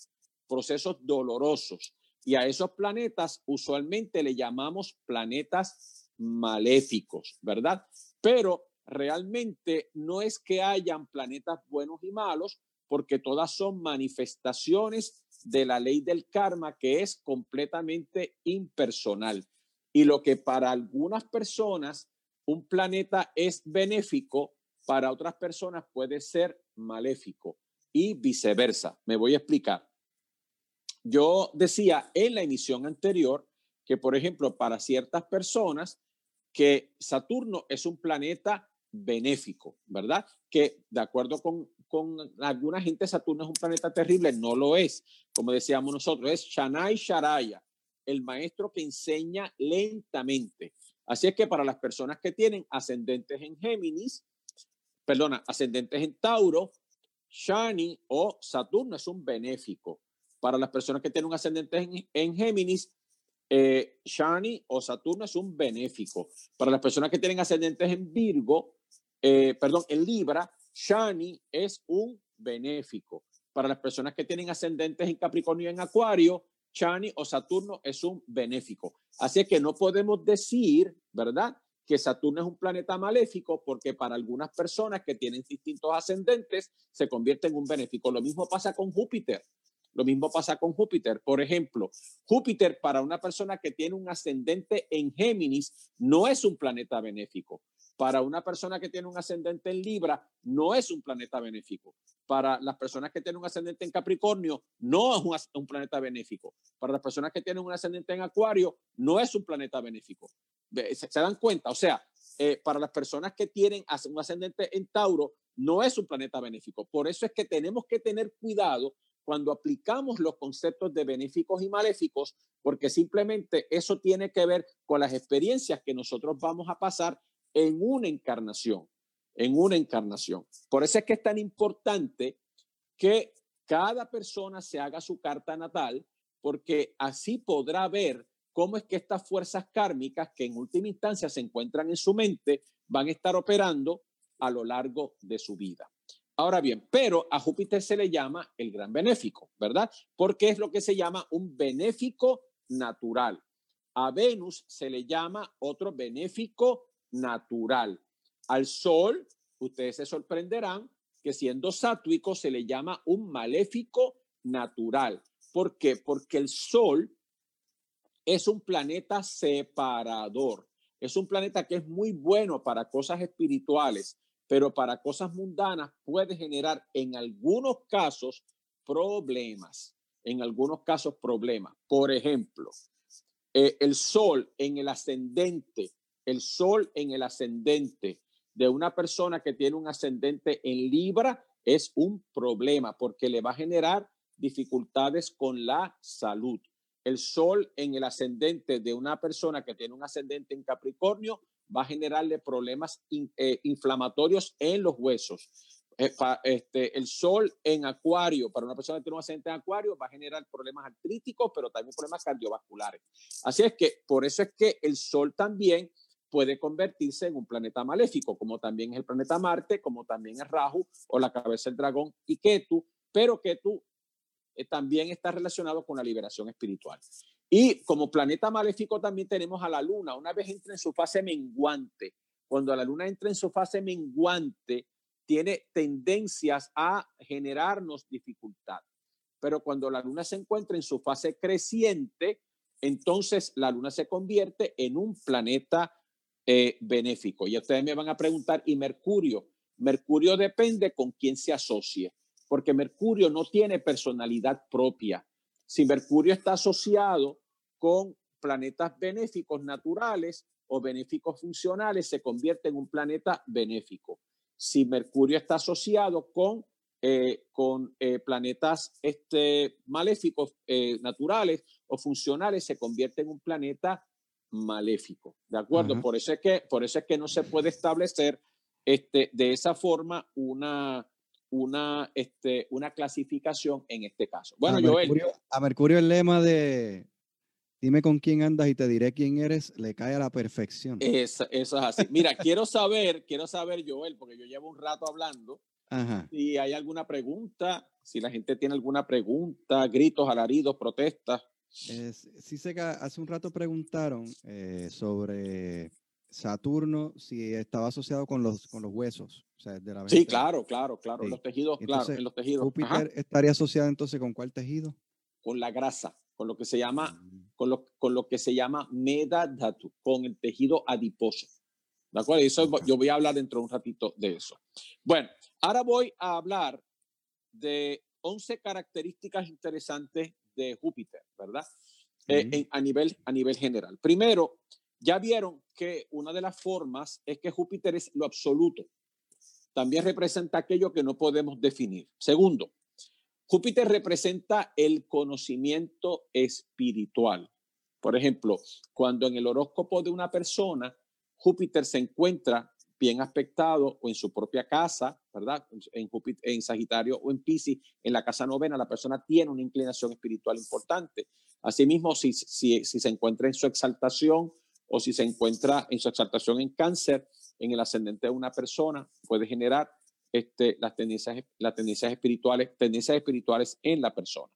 Speaker 1: procesos dolorosos. Y a esos planetas usualmente le llamamos planetas maléficos, ¿verdad? Pero realmente no es que hayan planetas buenos y malos, porque todas son manifestaciones de la ley del karma que es completamente impersonal. Y lo que para algunas personas un planeta es benéfico, para otras personas puede ser maléfico y viceversa. Me voy a explicar. Yo decía en la emisión anterior que, por ejemplo, para ciertas personas, que Saturno es un planeta benéfico, ¿verdad? Que de acuerdo con con alguna gente Saturno es un planeta terrible, no lo es. Como decíamos nosotros, es Shanai Sharaya, el maestro que enseña lentamente. Así es que para las personas que tienen ascendentes en Géminis, perdona, ascendentes en Tauro, Shani o Saturno es un benéfico. Para las personas que tienen un ascendente en, Géminis, eh, Shani o Saturno es un benéfico. Para las personas que tienen ascendentes en Virgo, eh, perdón, en Libra, Shani es un benéfico. Para las personas que tienen ascendentes en Capricornio y en Acuario, Shani o Saturno es un benéfico. Así que no podemos decir, ¿verdad? Que Saturno es un planeta maléfico porque para algunas personas que tienen distintos ascendentes se convierte en un benéfico. Lo mismo pasa con Júpiter. Lo mismo pasa con Júpiter. Por ejemplo, Júpiter para una persona que tiene un ascendente en Géminis no es un planeta benéfico. Para una persona que tiene un ascendente en Libra, no es un planeta benéfico. Para las personas que tienen un ascendente en Capricornio, no es un, planeta benéfico. Para las personas que tienen un ascendente en Acuario, no es un planeta benéfico. ¿Se, dan cuenta? O sea, eh, para las personas que tienen un ascendente en Tauro, no es un planeta benéfico. Por eso es que tenemos que tener cuidado cuando aplicamos los conceptos de benéficos y maléficos, porque simplemente eso tiene que ver con las experiencias que nosotros vamos a pasar en una encarnación, en una encarnación. Por eso es que es tan importante que cada persona se haga su carta natal, porque así podrá ver cómo es que estas fuerzas kármicas que en última instancia se encuentran en su mente van a estar operando a lo largo de su vida. Ahora bien, pero a Júpiter se le llama el gran benéfico, ¿verdad? Porque es lo que se llama un benéfico natural. A Venus se le llama otro benéfico natural. Al Sol, ustedes se sorprenderán que siendo sátuico se le llama un maléfico natural. ¿Por qué? Porque el Sol es un planeta separador. Es un planeta que es muy bueno para cosas espirituales, pero para cosas mundanas puede generar en algunos casos problemas. En algunos casos problemas. Por ejemplo, eh, el Sol en el ascendente el sol en el ascendente de una persona que tiene un ascendente en Libra es un problema porque le va a generar dificultades con la salud. El sol en el ascendente de una persona que tiene un ascendente en Capricornio va a generarle problemas eh, inflamatorios en los huesos. Eh, este, el sol en Acuario, para una persona que tiene un ascendente en Acuario, va a generar problemas artríticos, pero también problemas cardiovasculares. Así es que por eso es que el sol también puede convertirse en un planeta maléfico, como también es el planeta Marte, como también es Rahu o la cabeza del dragón y Ketu, pero Ketu eh, también está relacionado con la liberación espiritual. Y como planeta maléfico también tenemos a la luna. Una vez entra en su fase menguante, cuando la luna entra en su fase menguante, tiene tendencias a generarnos dificultad. Pero cuando la luna se encuentra en su fase creciente, entonces la luna se convierte en un planeta eh, benéfico. Y ustedes me van a preguntar, ¿y Mercurio? Mercurio depende con quién se asocie, porque Mercurio no tiene personalidad propia. Si Mercurio está asociado con planetas benéficos naturales o benéficos funcionales, se convierte en un planeta benéfico. Si Mercurio está asociado con, eh, con eh, planetas este, maléficos naturales o funcionales, se convierte en un planeta maléfico. ¿De acuerdo? por, eso es que, por eso es que no se puede establecer este, de esa forma una, una, este, una clasificación en este caso. Bueno,
Speaker 2: a Mercurio, A Mercurio el lema de dime con quién andas y te diré quién eres, le cae a la perfección.
Speaker 1: Eso, es así. Mira, quiero saber, quiero saber, Joel, porque yo llevo un rato hablando. Si hay alguna pregunta, si la gente tiene alguna pregunta, gritos, alaridos, protestas.
Speaker 2: Es, sí sé que hace un rato preguntaron eh, sobre Saturno, si estaba asociado con los, con los huesos.
Speaker 1: sí, claro, claro, claro. Los tejidos, claro, en los tejidos.
Speaker 2: Júpiter estaría asociado entonces con cuál tejido?
Speaker 1: Con la grasa, con lo que se llama, mm. con, lo, con lo que se llama medadatu, con el tejido adiposo. ¿De acuerdo? Eso, yo voy a hablar dentro de un ratito de eso. Bueno, ahora voy a hablar de 11 características interesantes de Júpiter, ¿verdad? Eh, a, nivel, a nivel general. Primero, ya vieron que una de las formas es que Júpiter es lo absoluto. También representa aquello que no podemos definir. Segundo, Júpiter representa el conocimiento espiritual. Por ejemplo, cuando en el horóscopo de una persona Júpiter se encuentra bien aspectado o en su propia casa, ¿verdad? En, Júpiter, en Sagitario o en Pisces, en la casa novena, la persona tiene una inclinación espiritual importante. Asimismo, si, si, si se encuentra en su exaltación o si se encuentra en su exaltación en cáncer, en el ascendente de una persona, puede generar este, las, tendencias, las tendencias espirituales, tendencias espirituales en la persona.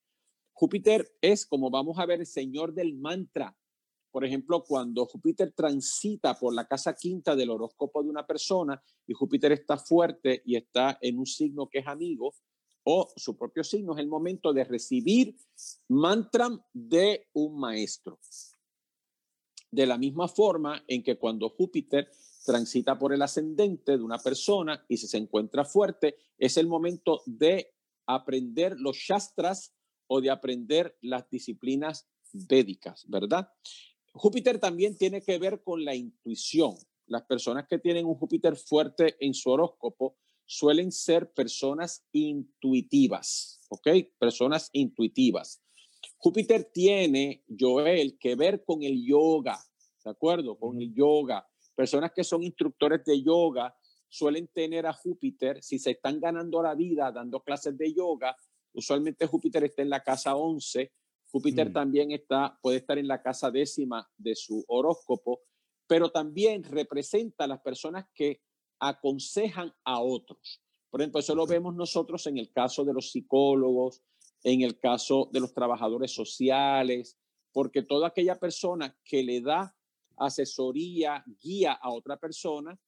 Speaker 1: Júpiter es, como vamos a ver, el señor del mantra. Por ejemplo, cuando Júpiter transita por la casa quinta del horóscopo de una persona y Júpiter está fuerte y está en un signo que es amigo o su propio signo, es el momento de recibir mantra de un maestro. De la misma forma en que cuando Júpiter transita por el ascendente de una persona y si se encuentra fuerte, es el momento de aprender los shastras o de aprender las disciplinas védicas, ¿verdad? Júpiter también tiene que ver con la intuición. Las personas que tienen un Júpiter fuerte en su horóscopo suelen ser personas intuitivas, ¿ok? Personas intuitivas. Júpiter tiene, Joel, que ver con el yoga, ¿de acuerdo? Con el yoga. Personas que son instructores de yoga suelen tener a Júpiter, si se están ganando la vida dando clases de yoga, usualmente Júpiter está en la casa 11 Júpiter mm. también está, puede estar en la casa décima de su horóscopo, pero también representa a las personas que aconsejan a otros. Por ejemplo, eso lo vemos nosotros en el caso de los psicólogos, en el caso de los trabajadores sociales, porque toda aquella persona que le da asesoría, guía a otra persona,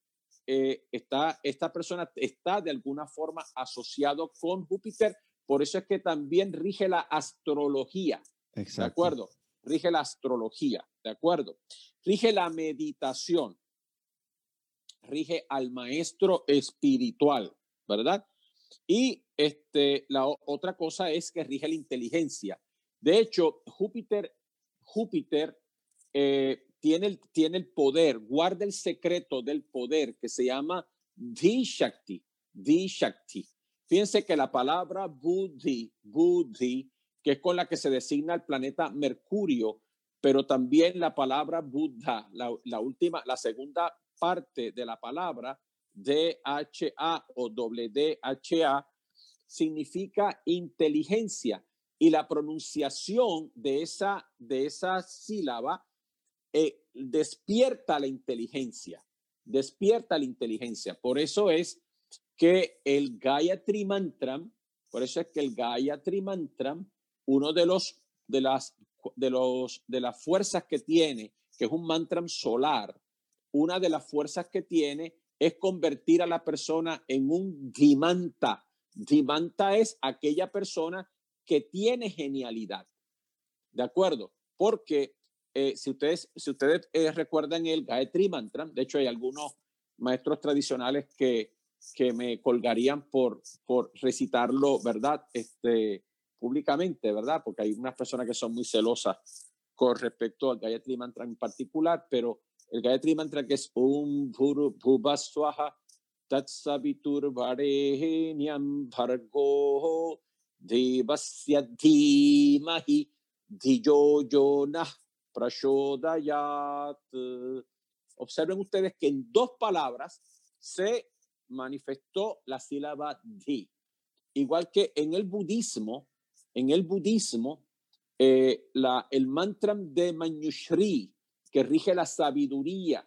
Speaker 1: eh, está, esta persona está de alguna forma asociado con Júpiter. Por eso es que también rige la astrología. ¿De acuerdo? Rige la astrología, ¿de acuerdo? Rige la meditación, rige al maestro espiritual, ¿verdad? Y este, la otra cosa es que rige la inteligencia. De hecho, Júpiter, Júpiter eh, tiene, el, tiene el poder, guarda el secreto del poder que se llama Dishakti, Dishakti. Fíjense que la palabra Buddhi, Buddhi que es con la que se designa el planeta Mercurio, pero también la palabra Buddha, la, última, la segunda parte de la palabra DHA o WDHA significa inteligencia y la pronunciación de esa, de esa sílaba eh, despierta la inteligencia, despierta la inteligencia. Por eso es que el Gayatri Mantram, por eso es que el Gayatri Mantram uno de los de las de los de las fuerzas que tiene, que es un mantra solar, una de las fuerzas que tiene es convertir a la persona en un dimanta. Dimanta es aquella persona que tiene genialidad. ¿De acuerdo? Porque eh, si ustedes, si ustedes eh, recuerdan el Gayatri Mantra, de hecho hay algunos maestros tradicionales que, que me colgarían por, por recitarlo, ¿verdad? Este, públicamente, ¿verdad? Porque hay unas personas que son muy celosas con respecto al Gayatri Mantra en particular, pero el Gayatri Mantra que es un Bhubaswaha Tatsavitur Vareheniam Bhargo Devasya Dhimahi Dhiyoyonah Prashodayat. Observen ustedes que en dos palabras se manifestó la sílaba di. Igual que en el budismo, en el budismo, eh, la, el mantra de Manyushri, que rige la sabiduría,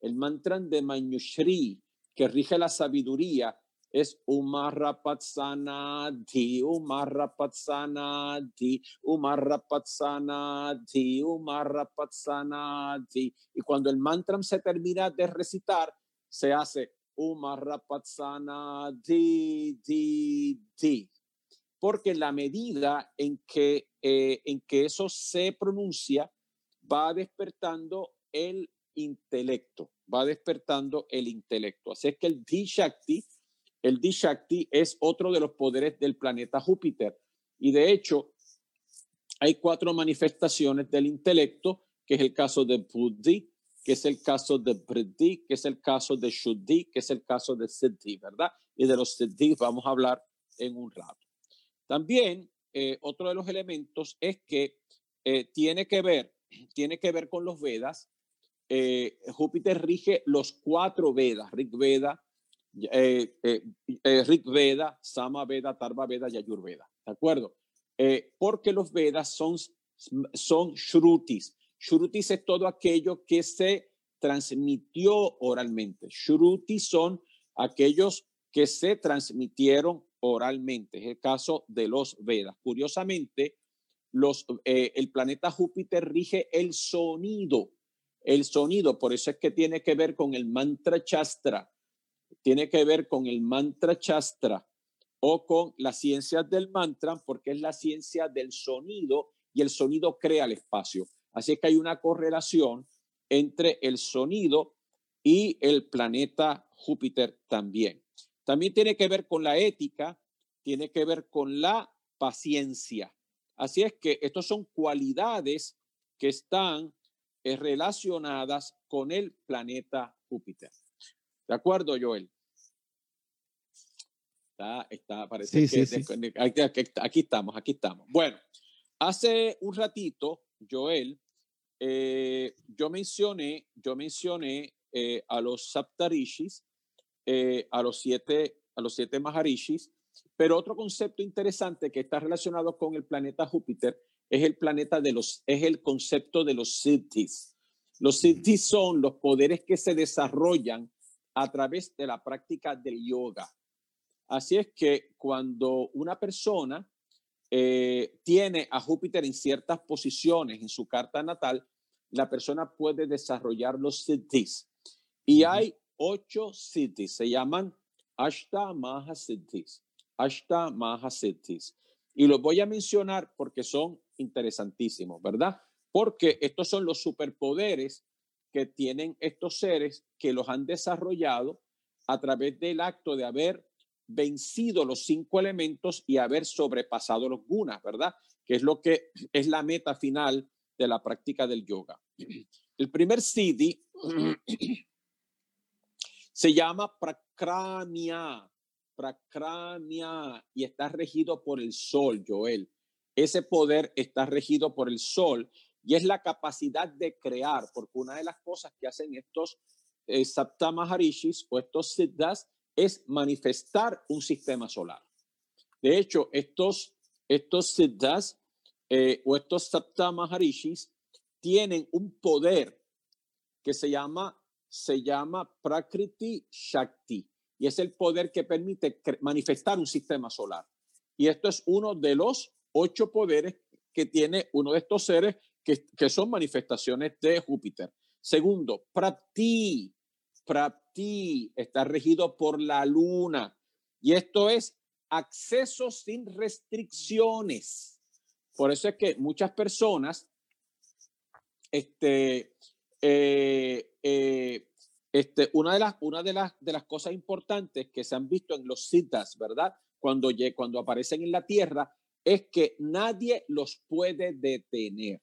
Speaker 1: el mantra de Manyushri, que rige la sabiduría, es Umarapatsanadhi, Umarapatsanadhi, Umarapatsanadhi, Umarapatsanadhi. Y cuando el mantra se termina de recitar, se hace Umarapatsanadhi, di, di porque la medida en que, eh, en que eso se pronuncia va despertando el intelecto, va despertando el intelecto. Así es que el Dishakti, el Dishakti es otro de los poderes del planeta Júpiter. Y de hecho, hay cuatro manifestaciones del intelecto, que es el caso de Buddhi, que es el caso de Briddhi, que es el caso de Shuddhi, que es el caso de Siddhi, ¿verdad? Y de los Siddhi vamos a hablar en un rato. También eh, otro de los elementos es que eh, tiene que ver tiene que ver con los Vedas. Eh, Júpiter rige los cuatro Vedas, Rig Veda, eh, eh, Rig Veda, Sama Veda, Tarva Veda y Ayurveda. ¿De acuerdo? porque los Vedas son, son Shrutis. Shrutis es todo aquello que se transmitió oralmente. Shrutis son aquellos que se transmitieron oralmente. Es el caso de los Vedas. Curiosamente, eh, el planeta Júpiter rige el sonido, el sonido, por eso es que tiene que ver con el mantra chastra, tiene que ver con el mantra chastra o con las ciencias del mantra, porque es la ciencia del sonido y el sonido crea el espacio. Así que hay una correlación entre el sonido y el planeta Júpiter también. También tiene que ver con la ética, tiene que ver con la paciencia. Así es que estas son cualidades que están eh, relacionadas con el planeta Júpiter. ¿De acuerdo, Joel? Está, está, parece que Aquí, estamos, aquí estamos. Bueno, hace un ratito, Joel, eh, yo mencioné, yo mencioné eh, a los Saptarishis, a los siete, a los siete Maharishis, pero otro concepto interesante que está relacionado con el planeta Júpiter es el planeta de los, es el concepto de los siddhis. Los siddhis son los poderes que se desarrollan a través de la práctica del yoga. Así es que cuando una persona eh, tiene a Júpiter en ciertas posiciones en su carta natal, la persona puede desarrollar los siddhis. Y hay ocho siddhis, se llaman Ashta Maha Siddhis. Ashta Mahasiddhis. Y los voy a mencionar porque son interesantísimos, ¿verdad? Porque estos son los superpoderes que tienen estos seres que los han desarrollado a través del acto de haber vencido los cinco elementos y haber sobrepasado los gunas, ¿verdad? Que es lo que es la meta final de la práctica del yoga. El primer siddhi se llama prakramya, Prakrania y está regido por el sol, Joel. Ese poder está regido por el sol y es la capacidad de crear, porque una de las cosas que hacen estos eh, Sapta Maharishis o estos Siddhas es manifestar un sistema solar. De hecho, estos, estos Siddhas eh, o estos Sapta Maharishis tienen un poder que se llama, se llama Prakriti Shakti y es el poder que permite manifestar un sistema solar. Y esto es uno de los ocho poderes que tiene uno de estos seres que, que son manifestaciones de Júpiter. Segundo, Prapti. Prapti está regido por la luna. Y esto es acceso sin restricciones. Por eso es que muchas personas este, eh, eh, este, una de las, una de las, de las cosas importantes que se han visto en los citas, ¿verdad? Cuando, cuando aparecen en la Tierra, es que nadie los puede detener.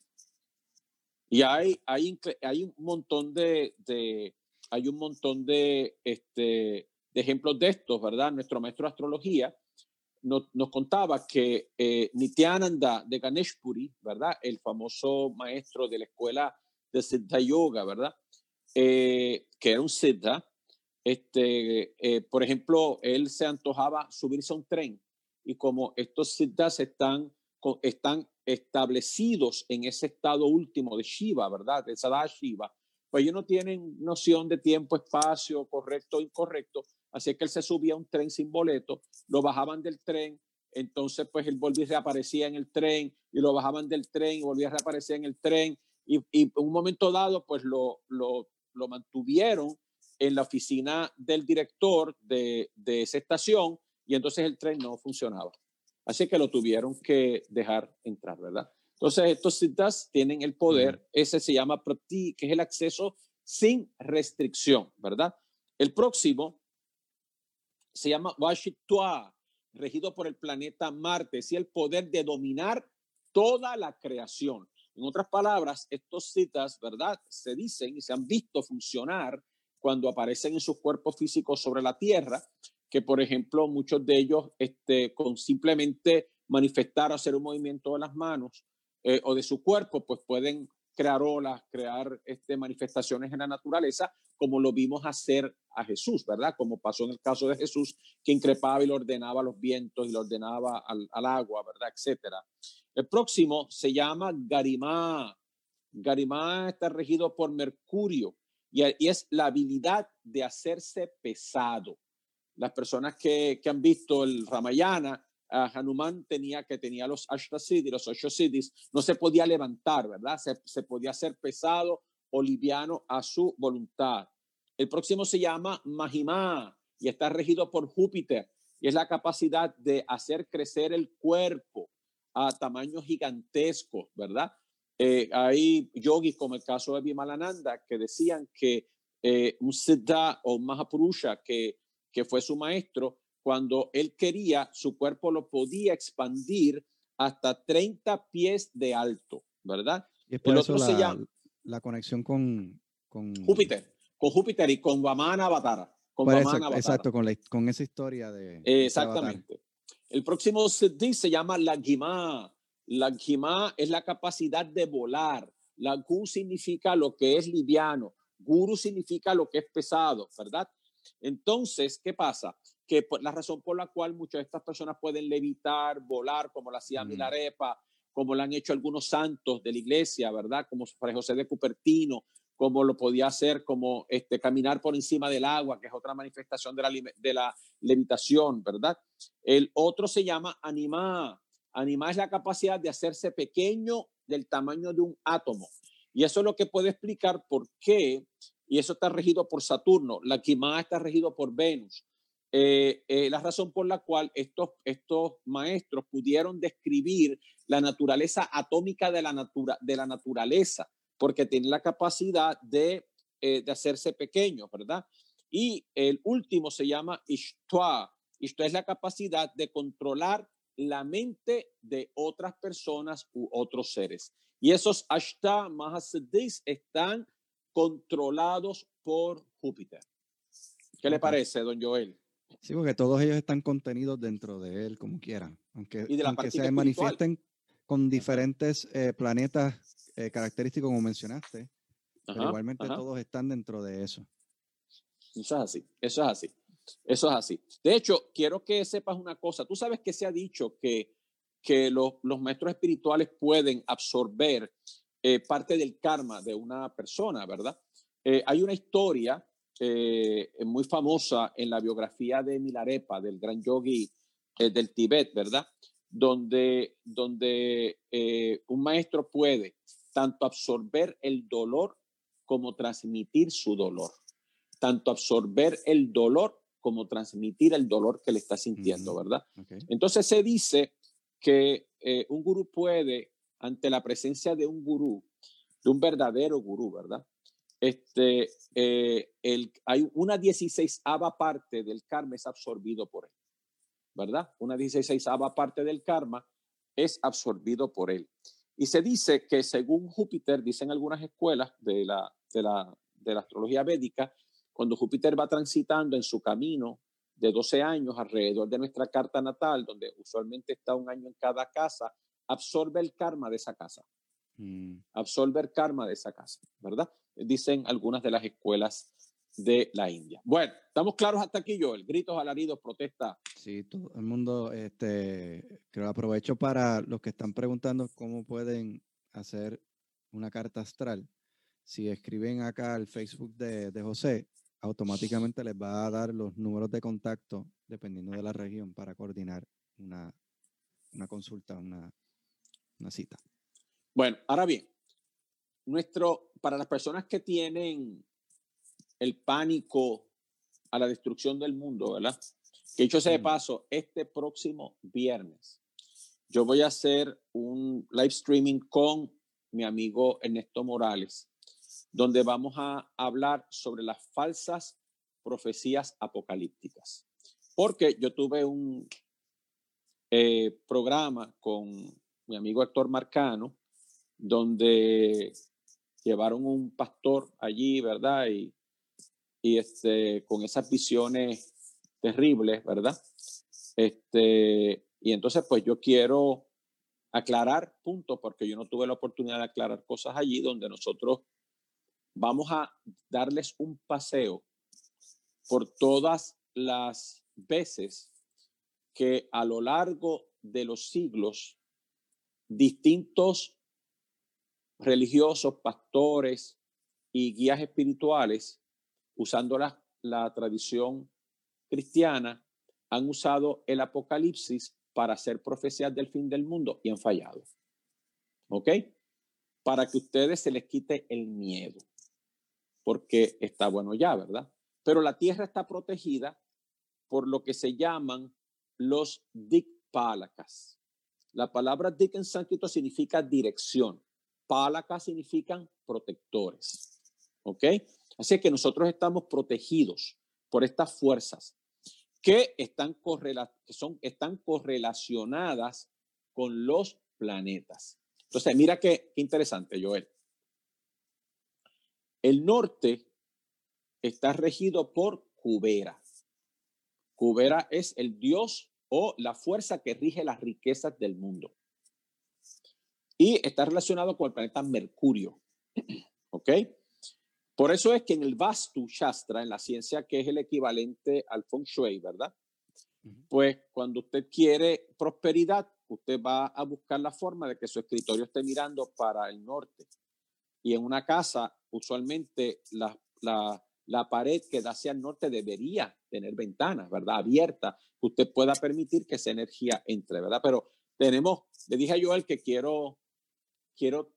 Speaker 1: Y hay, hay, hay un montón de, de, hay un montón de, este, de ejemplos de estos, ¿verdad? Nuestro maestro de astrología nos, nos contaba que eh, Nityananda de Ganeshpuri, ¿verdad? El famoso maestro de la escuela de Siddha Yoga, ¿verdad? Eh, que era un siddha, este, eh, por ejemplo, él se antojaba subirse a un tren y como estos siddhas están, están establecidos en ese estado último de Shiva, ¿verdad? De Sada Shiva, pues ellos no tienen noción de tiempo, espacio, correcto o incorrecto, así que él se subía a un tren sin boleto, lo bajaban del tren, entonces pues él volvía reaparecía en el tren y lo bajaban del tren y volvía a reaparecer en el tren y, y un momento dado pues lo lo mantuvieron en la oficina del director de, esa estación y entonces el tren no funcionaba. Así que lo tuvieron que dejar entrar, ¿verdad? Entonces estos citas tienen el poder, ese se llama Prati, que es el acceso sin restricción, ¿verdad? El próximo se llama Washington, regido por el planeta Marte, y el poder de dominar toda la creación. En otras palabras, estos citas, ¿verdad? Se dicen y se han visto funcionar cuando aparecen en sus cuerpos físicos sobre la Tierra, que por ejemplo muchos de ellos este, con simplemente manifestar o hacer un movimiento de las manos eh, o de su cuerpo, pues pueden crear olas, crear este, manifestaciones en la naturaleza, como lo vimos hacer a Jesús, ¿verdad? Como pasó en el caso de Jesús, que increpaba y le ordenaba los vientos y le ordenaba al, agua, ¿verdad? Etcétera. El próximo se llama Garimá. Garimá está regido por Mercurio y, es la habilidad de hacerse pesado. Las personas que, que han visto el Ramayana Hanuman tenía que tenía los Ashtasiddhis, los ocho siddhis, no se podía levantar, ¿verdad? Se, podía hacer pesado o liviano a su voluntad. El próximo se llama Mahima y está regido por Júpiter y es la capacidad de hacer crecer el cuerpo a tamaños gigantescos, ¿verdad? Eh, hay yogis como el caso de Vimalananda que decían que eh, un siddha o un mahapurusha que, que fue su maestro cuando él quería, su cuerpo lo podía expandir hasta 30 pies de alto, ¿verdad?
Speaker 2: Y el otro la, se llama la conexión con, con,
Speaker 1: Júpiter, con Júpiter y con Vamana Avatara. Con
Speaker 2: Exacto, con, con esa historia de.
Speaker 1: Exactamente. El próximo Siddhi se llama la Gima. La Gima es la capacidad de volar. La Gu significa lo que es liviano. Guru significa lo que es pesado, ¿verdad? Entonces, ¿qué pasa? que la razón por la cual muchas de estas personas pueden levitar, volar, como lo hacía Milarepa, como lo han hecho algunos santos de la iglesia, ¿verdad? Como Fray José de Cupertino, como lo podía hacer, como este, caminar por encima del agua, que es otra manifestación de la, levitación, ¿verdad? El otro se llama anima. Anima es la capacidad de hacerse pequeño del tamaño de un átomo. Y eso es lo que puede explicar por qué, y eso está regido por Saturno, la Quimá está regido por Venus. Eh, eh, la razón por la cual estos, estos maestros pudieron describir la naturaleza atómica de la, natura, de la naturaleza, porque tienen la capacidad de, eh, de hacerse pequeños, ¿verdad? Y el último se llama Ishtua. Ishtua es la capacidad de controlar la mente de otras personas u otros seres. Y esos Ashta Mahasiddhis están controlados por Júpiter. ¿Qué le parece, don Joel?
Speaker 2: Sí, porque todos ellos están contenidos dentro de él, como quieran. Aunque, se manifiesten con diferentes eh, planetas eh, característicos, como mencionaste, pero igualmente todos están dentro de eso.
Speaker 1: Eso es así, eso es así, eso es así. De hecho, quiero que sepas una cosa. Tú sabes que se ha dicho que, que los, los maestros espirituales pueden absorber eh, parte del karma de una persona, ¿verdad? hay una historia eh, muy famosa en la biografía de Milarepa, del gran yogi eh, del Tíbet, ¿verdad? Donde, donde eh, un maestro puede tanto absorber el dolor como transmitir su dolor, tanto absorber el dolor como transmitir el dolor que le está sintiendo, ¿verdad? Entonces se dice que un gurú puede, ante la presencia de un gurú, de un verdadero gurú, ¿verdad? este, eh, el, hay una 16 parte del karma es absorbido por él, ¿verdad? Una 16 parte del karma es absorbido por él. Y se dice que según Júpiter, dicen algunas escuelas de la, de la, de la astrología védica, cuando Júpiter va transitando en su camino de 12 años alrededor de nuestra carta natal, donde usualmente está un año en cada casa, absorbe el karma de esa casa. Mm. Absorbe el karma de esa casa, ¿verdad? dicen algunas de las escuelas de la India. Bueno, estamos claros hasta aquí, yo. El gritos, alaridos, protesta.
Speaker 2: Sí, todo el mundo, este, creo aprovecho para los que están preguntando cómo pueden hacer una carta astral. Si escriben acá al Facebook de, de José, automáticamente les va a dar los números de contacto dependiendo de la región para coordinar una, una consulta, una, una cita.
Speaker 1: Bueno, ahora bien, nuestro, para las personas que tienen el pánico a la destrucción del mundo, ¿verdad? Que hecho sea de paso, este próximo viernes yo voy a hacer un live streaming con mi amigo Ernesto Morales, donde vamos a hablar sobre las falsas profecías apocalípticas. Porque yo tuve un eh, programa con mi amigo Héctor Marcano, donde llevaron un pastor allí, ¿verdad? Y, y este, con esas visiones terribles, ¿verdad? Este, y entonces, pues yo quiero aclarar puntos, porque yo no tuve la oportunidad de aclarar cosas allí donde nosotros vamos a darles un paseo por todas las veces que a lo largo de los siglos distintos religiosos, pastores y guías espirituales, usando la, tradición cristiana, han usado el Apocalipsis para hacer profecías del fin del mundo y han fallado. ¿Ok? Para que ustedes se les quite el miedo, porque está bueno ya, ¿verdad? Pero la tierra está protegida por lo que se llaman los dikpalakas. La palabra dik en sánscrito significa dirección. Palakas significan protectores. ¿Ok? Así que nosotros estamos protegidos por estas fuerzas que están, que son, están correlacionadas con los planetas. Entonces, mira qué, qué interesante, Joel. El norte está regido por Cubera. Cubera es el dios o la fuerza que rige las riquezas del mundo. Y está relacionado con el planeta Mercurio. ¿Ok? Por eso es que en el Vastu Shastra, en la ciencia que es el equivalente al Feng Shui, ¿verdad? Pues cuando usted quiere prosperidad, usted va a buscar la forma de que su escritorio esté mirando para el norte. Y en una casa, usualmente la, la, la pared que da hacia el norte debería tener ventanas, ¿verdad? Abiertas, usted pueda permitir que esa energía entre, ¿verdad? Pero tenemos, le dije a Joel que quiero, quiero,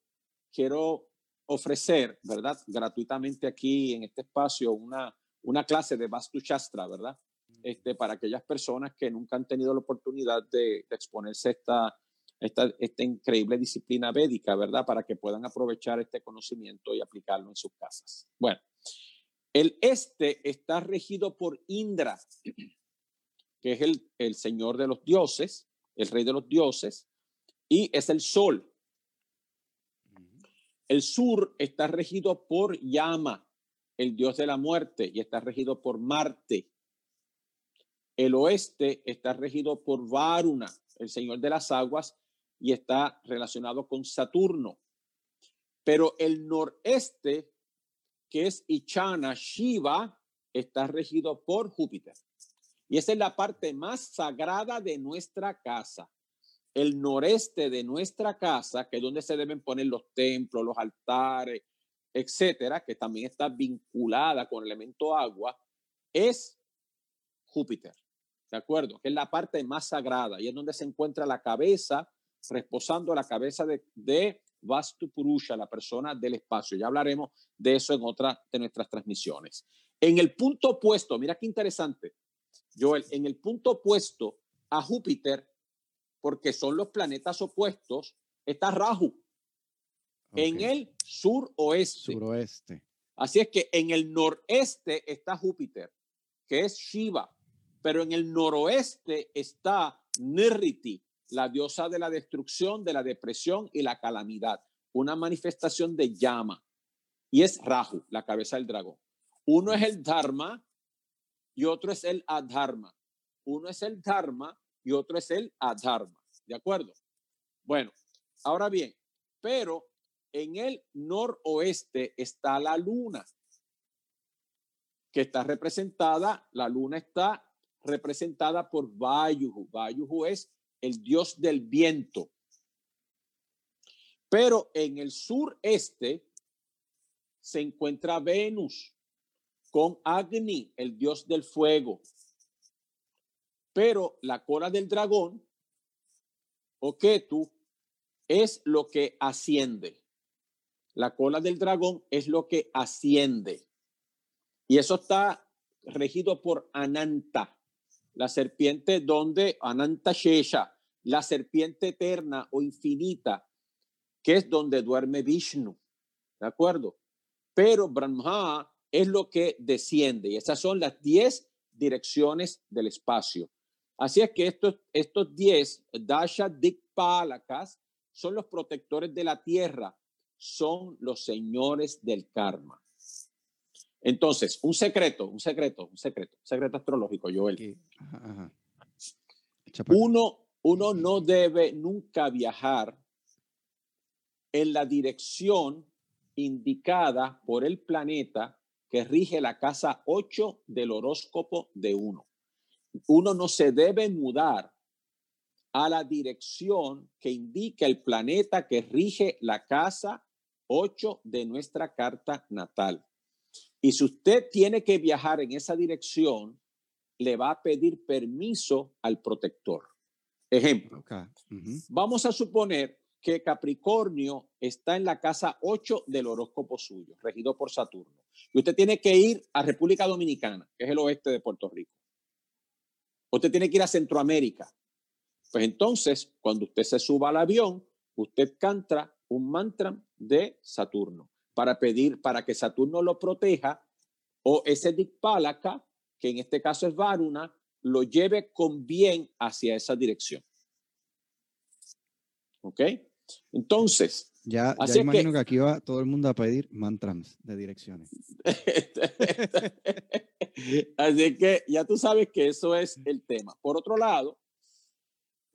Speaker 1: quiero ofrecer, ¿verdad? Gratuitamente aquí en este espacio una, una clase de Vastu Shastra, ¿verdad? Este, para aquellas personas que nunca han tenido la oportunidad de, exponerse a esta, esta, esta, increíble disciplina védica, ¿verdad? Para que puedan aprovechar este conocimiento y aplicarlo en sus casas. Bueno, el este está regido por Indra, que es el, el señor de los dioses, el rey de los dioses, y es el sol, el sur está regido por Yama, el dios de la muerte, y está regido por Marte. El oeste está regido por Varuna, el señor de las aguas, y está relacionado con Saturno. Pero el noreste, que es Ichana, Shiva, está regido por Júpiter. Y esa es la parte más sagrada de nuestra casa el noreste de nuestra casa, que es donde se deben poner los templos, los altares, etcétera, que también está vinculada con el elemento agua, es Júpiter. ¿De acuerdo? Que es la parte más sagrada y es donde se encuentra la cabeza, reposando la cabeza de, de Vastu Purusha, la persona del espacio. Ya hablaremos de eso en otra de nuestras transmisiones. En el punto opuesto, mira qué interesante, Joel, en el punto opuesto a Júpiter porque son los planetas opuestos, está Rahu en el suroeste.
Speaker 2: Suroeste.
Speaker 1: Así es que en el noreste está Júpiter, que es Shiva, pero en el noroeste está Nirriti, la diosa de la destrucción, de la depresión y la calamidad, una manifestación de llama. Y es Rahu, la cabeza del dragón. Uno es el Dharma y otro es el Adharma. Uno es el Dharma y otro es el adharma. ¿De acuerdo? Bueno, ahora bien, pero en el noroeste está la luna, que está representada, la luna está representada por Vayuhu. Vayuhu es el dios del viento. Pero en el sureste se encuentra Venus con Agni, el dios del fuego. Pero la cola del dragón, o Ketu, es lo que asciende. La cola del dragón es lo que asciende. Y eso está regido por Ananta, la serpiente donde Ananta Shesha, la serpiente eterna o infinita, que es donde duerme Vishnu. ¿De acuerdo? Pero Brahma es lo que desciende. Y esas son las diez direcciones del espacio. Así es que estos, estos 10 Dasha Dikpalakas son los protectores de la tierra, son los señores del karma. Entonces, un secreto, un secreto, un secreto, un secreto astrológico, Joel. Uno, uno no debe nunca viajar en la dirección indicada por el planeta que rige la casa 8 del horóscopo de uno. Uno no se debe mudar a la dirección que indica el planeta que rige la casa 8 de nuestra carta natal. Y si usted tiene que viajar en esa dirección, le va a pedir permiso al protector. Ejemplo, vamos a suponer que Capricornio está en la casa 8 del horóscopo suyo, regido por Saturno. Y usted tiene que ir a República Dominicana, que es el oeste de Puerto Rico. Usted tiene que ir a Centroamérica. Pues entonces, cuando usted se suba al avión, usted canta un mantra de Saturno para pedir, para que Saturno lo proteja o ese Dikpalaka, que en este caso es Varuna, lo lleve con bien hacia esa dirección. ¿Ok? Entonces.
Speaker 2: Ya, ya imagino que, aquí va todo el mundo a pedir mantras de direcciones.
Speaker 1: así que ya tú sabes que eso es el tema. Por otro lado,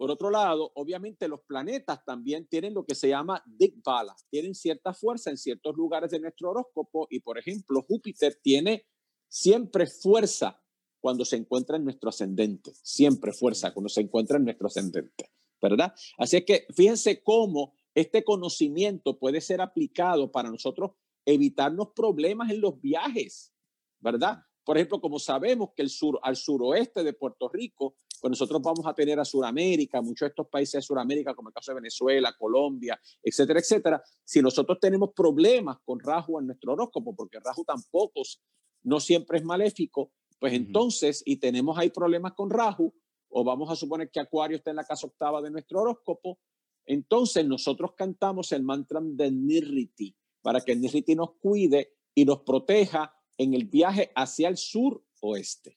Speaker 1: por otro lado, obviamente los planetas también tienen lo que se llama Dikbala, tienen cierta fuerza en ciertos lugares de nuestro horóscopo y, por ejemplo, Júpiter tiene siempre fuerza cuando se encuentra en nuestro ascendente, siempre fuerza cuando se encuentra en nuestro ascendente, ¿verdad? Así es que fíjense cómo este conocimiento puede ser aplicado para nosotros evitarnos problemas en los viajes, ¿verdad? Por ejemplo, como sabemos que el sur, al suroeste de Puerto Rico, pues nosotros vamos a tener a Sudamérica, muchos de estos países de Sudamérica, como el caso de Venezuela, Colombia, etcétera, etcétera. Si nosotros tenemos problemas con Rahu en nuestro horóscopo, porque Rahu tampoco no siempre es maléfico, pues entonces, y tenemos ahí problemas con Rahu, o vamos a suponer que Acuario está en la casa octava de nuestro horóscopo, entonces nosotros cantamos el mantra de Nirriti para que el Nirriti nos cuide y nos proteja en el viaje hacia el sur oeste.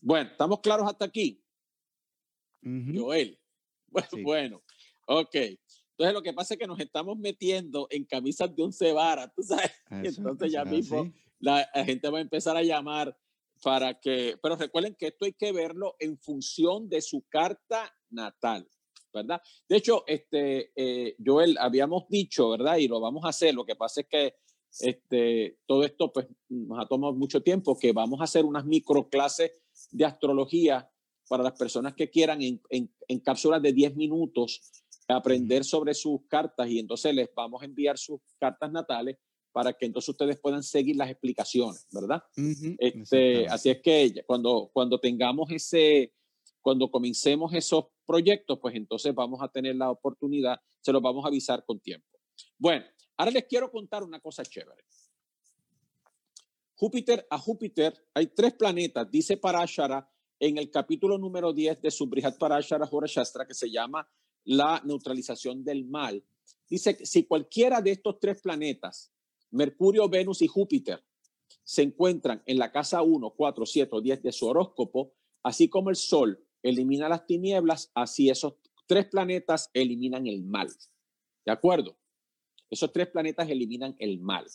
Speaker 1: Bueno, ¿estamos claros hasta aquí? Joel. Bueno, bueno, ok. Entonces lo que pasa es que nos estamos metiendo en camisas de un cebara, tú sabes. entonces ya mismo la gente va a empezar a llamar para que, pero recuerden que esto hay que verlo en función de su carta natal, ¿verdad? De hecho, este, eh, Joel, habíamos dicho, ¿verdad? Y lo vamos a hacer, lo que pasa es que este, todo esto pues, nos ha tomado mucho tiempo, que vamos a hacer unas microclases de astrología para las personas que quieran en, en, en cápsulas de 10 minutos aprender sobre sus cartas y entonces les vamos a enviar sus cartas natales para que entonces ustedes puedan seguir las explicaciones, ¿verdad? este, así es que cuando, cuando tengamos ese, cuando comencemos esos proyectos, pues entonces vamos a tener la oportunidad, se los vamos a avisar con tiempo. Bueno, ahora les quiero contar una cosa chévere. Júpiter a Júpiter hay tres planetas, dice Parashara en el capítulo número 10 de su Brihat Parashara Shastra, que se llama La neutralización del mal. Dice que si cualquiera de estos tres planetas Mercurio, Venus y Júpiter se encuentran en la casa 1, 4, 7 o 10 de su horóscopo, así como el Sol elimina las tinieblas, así esos tres planetas eliminan el mal. ¿De acuerdo? Esos tres planetas eliminan el mal.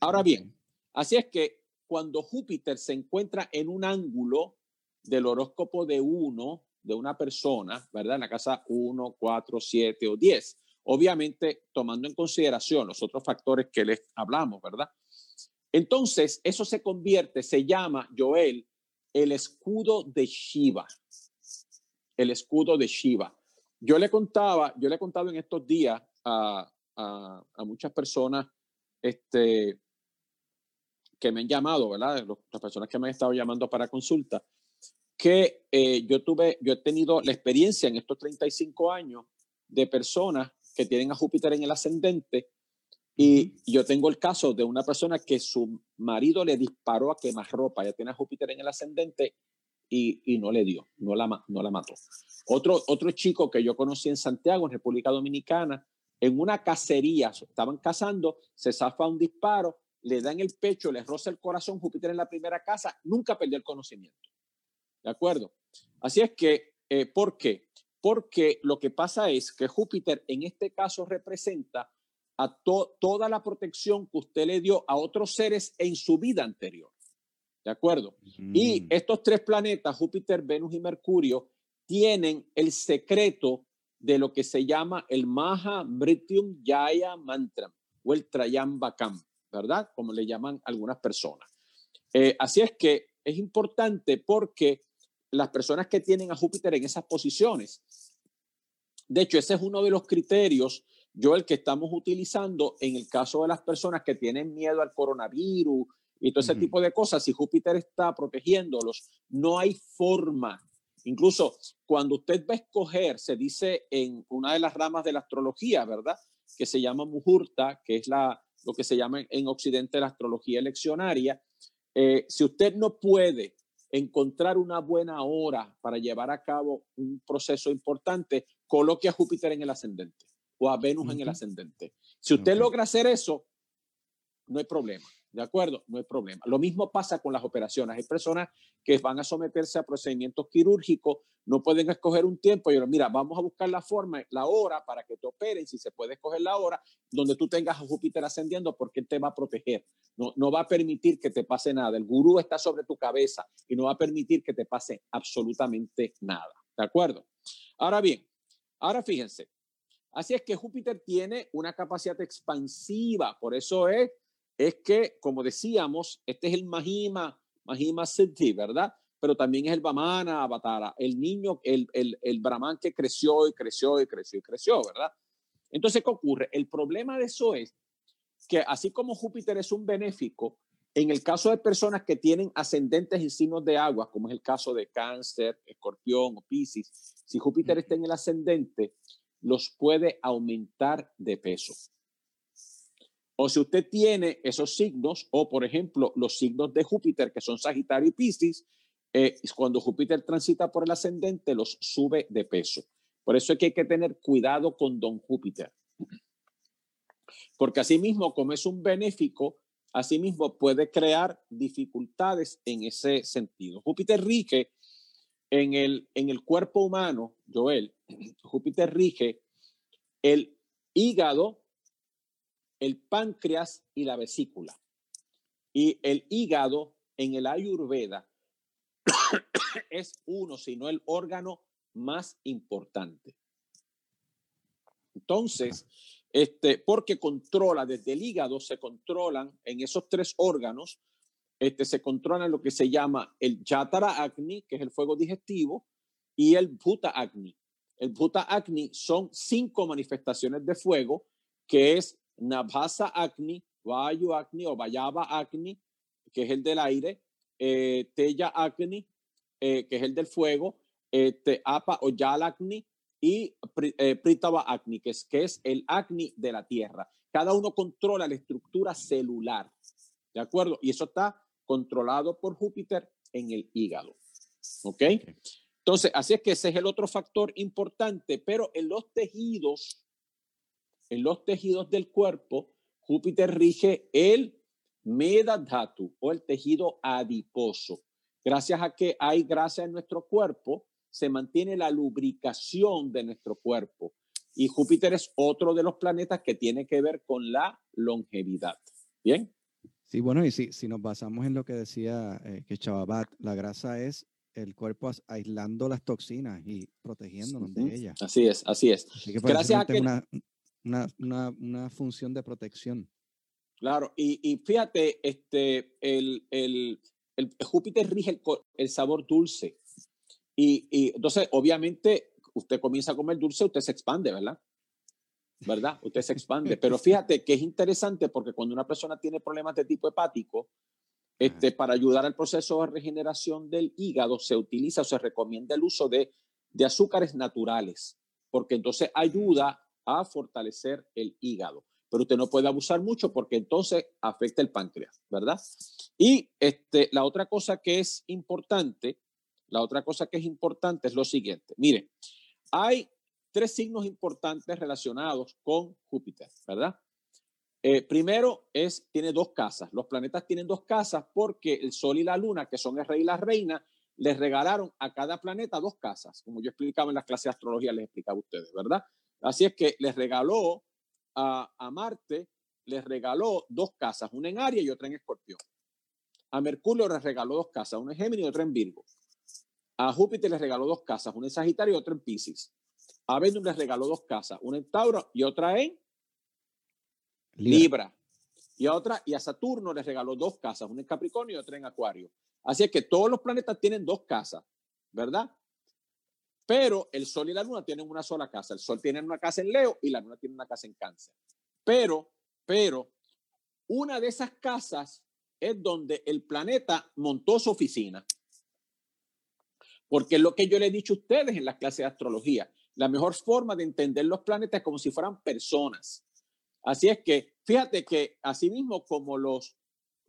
Speaker 1: Ahora bien, así es que cuando Júpiter se encuentra en un ángulo del horóscopo de uno, de una persona, ¿verdad? En la casa 1, 4, 7 o 10, obviamente tomando en consideración los otros factores que les hablamos, ¿verdad? Entonces, eso se convierte, se llama, Joel, el escudo de Shiva. El escudo de Shiva. Yo le contaba, yo le he contado en estos días a, muchas personas este, que me han llamado, ¿verdad? Las personas que me han estado llamando para consulta, que eh, yo tuve, yo he tenido la experiencia en estos 35 años de personas que tienen a Júpiter en el ascendente. Y yo tengo el caso de una persona que su marido le disparó a quemarropa, ya tiene a Júpiter en el ascendente y, y, no le dio, no la, no la mató. Otro, otro chico que yo conocí en Santiago, en República Dominicana, en una cacería, estaban cazando, se zafa un disparo, le da en el pecho, le roza el corazón, Júpiter en la primera casa, nunca perdió el conocimiento. ¿De acuerdo? Así es que, eh, ¿por qué? porque lo que pasa es que Júpiter en este caso representa a toda la protección que usted le dio a otros seres en su vida anterior. ¿De acuerdo? Y estos tres planetas, Júpiter, Venus y Mercurio, tienen el secreto de lo que se llama el Maha Mrityum Jaya Mantra o el Trayambakam, ¿verdad? Como le llaman algunas personas. Eh, así es que es importante porque las personas que tienen a Júpiter en esas posiciones, de hecho, ese es uno de los criterios, yo el que estamos utilizando en el caso de las personas que tienen miedo al coronavirus y todo ese tipo de cosas, si Júpiter está protegiéndolos, no hay forma. Incluso cuando usted va a escoger, se dice en una de las ramas de la astrología, ¿verdad? Que se llama Muhurta, que es la, lo que se llama en Occidente la astrología eleccionaria. Eh, si usted no puede encontrar una buena hora para llevar a cabo un proceso importante, coloque a Júpiter en el ascendente o a Venus en el ascendente. Si usted logra hacer eso, no hay problema. ¿De acuerdo? No hay problema. Lo mismo pasa con las operaciones. Hay personas que van a someterse a procedimientos quirúrgicos, no pueden escoger un tiempo. Y mira, vamos a buscar la forma, la hora para que te operen, si se puede escoger la hora, donde tú tengas a Júpiter ascendiendo, porque él te va a proteger. No, no va a permitir que te pase nada. El gurú está sobre tu cabeza y no va a permitir que te pase absolutamente nada. ¿De acuerdo? Ahora bien, ahora fíjense. Así es que Júpiter tiene una capacidad expansiva, por eso es es que, como decíamos, este es el Mahima, Mahima Siddhi, ¿verdad? Pero también es el Vamana Avatara, el niño, el, el, el Brahman que creció y creció y creció y creció, ¿verdad? Entonces, ¿qué ocurre? El problema de eso es que así como Júpiter es un benéfico, en el caso de personas que tienen ascendentes y signos de agua, como es el caso de cáncer, escorpión o piscis, si Júpiter está en el ascendente, los puede aumentar de peso. O si usted tiene esos signos, o por ejemplo los signos de Júpiter, que son Sagitario y Piscis, eh, cuando Júpiter transita por el ascendente, los sube de peso. Por eso es que hay que tener cuidado con don Júpiter. Porque asimismo, como es un benéfico, asimismo puede crear dificultades en ese sentido. Júpiter rige en el, en el cuerpo humano, Joel, Júpiter rige el hígado, el páncreas y la vesícula. Y el hígado en el Ayurveda es uno, sino el órgano más importante. Entonces, este, porque controla desde el hígado, se controlan en esos tres órganos, este, se controlan lo que se llama el Yatara Agni, que es el fuego digestivo, y el Bhuta Agni. El Bhuta Agni son cinco manifestaciones de fuego, que es Nabhasa Agni, Vayu Agni o Vayava Agni, que es el del aire, eh, Teya Agni, eh, que es el del fuego, este, Apa o Yalagni y eh, Pritava Agni, que es, que es el Agni de la tierra. Cada uno controla la estructura celular, ¿de acuerdo? Y eso está controlado por Júpiter en el hígado. ¿Ok? Entonces, así es que ese es el otro factor importante, pero en los tejidos en los tejidos del cuerpo, Júpiter rige el Medadhatu o el tejido adiposo. Gracias a que hay grasa en nuestro cuerpo, se mantiene la lubricación de nuestro cuerpo. Y Júpiter es otro de los planetas que tiene que ver con la longevidad. ¿Bien?
Speaker 2: Sí, bueno, y si, si nos basamos en lo que decía eh, que Chavabat, la grasa es el cuerpo aislando las toxinas y protegiéndonos de ellas.
Speaker 1: Así es, así es.
Speaker 2: Gracias a que una, una, función de protección.
Speaker 1: Claro, y, y fíjate, este, el, el, el Júpiter rige el, sabor dulce. Y, y, entonces, obviamente, usted comienza a comer dulce, usted se expande, ¿verdad? ¿Verdad? Usted se expande. Pero fíjate que es interesante porque cuando una persona tiene problemas de tipo hepático, este, para ayudar al proceso de regeneración del hígado, se utiliza o se recomienda el uso de, de azúcares naturales, porque entonces ayuda a fortalecer el hígado. Pero usted no puede abusar mucho porque entonces afecta el páncreas, ¿verdad? Y este, la otra cosa que es importante, la otra cosa que es importante es lo siguiente. Mire, hay tres signos importantes relacionados con Júpiter, ¿verdad? Eh, primero es, tiene dos casas. Los planetas tienen dos casas porque el Sol y la Luna, que son el rey y la reina, les regalaron a cada planeta dos casas, como yo explicaba en las clases de astrología, les explicaba a ustedes, ¿verdad? Así es que les regaló a, Marte, les regaló dos casas, una en Aries y otra en Escorpión. A Mercurio les regaló dos casas, una en Géminis y otra en Virgo. A Júpiter le regaló dos casas, una en Sagitario y otra en Pisces. A Venus le regaló dos casas, una en Tauro y otra en Libra. Y a otra, y a Saturno le regaló dos casas, una en Capricornio y otra en Acuario. Así es que todos los planetas tienen dos casas, ¿verdad? Pero el Sol y la Luna tienen una sola casa. El Sol tiene una casa en Leo y la Luna tiene una casa en Cáncer. Pero, pero, una de esas casas es donde el planeta montó su oficina. Porque es lo que yo le he dicho a ustedes en las clases de astrología. La mejor forma de entender los planetas es como si fueran personas. Así es que, fíjate que así mismo como los,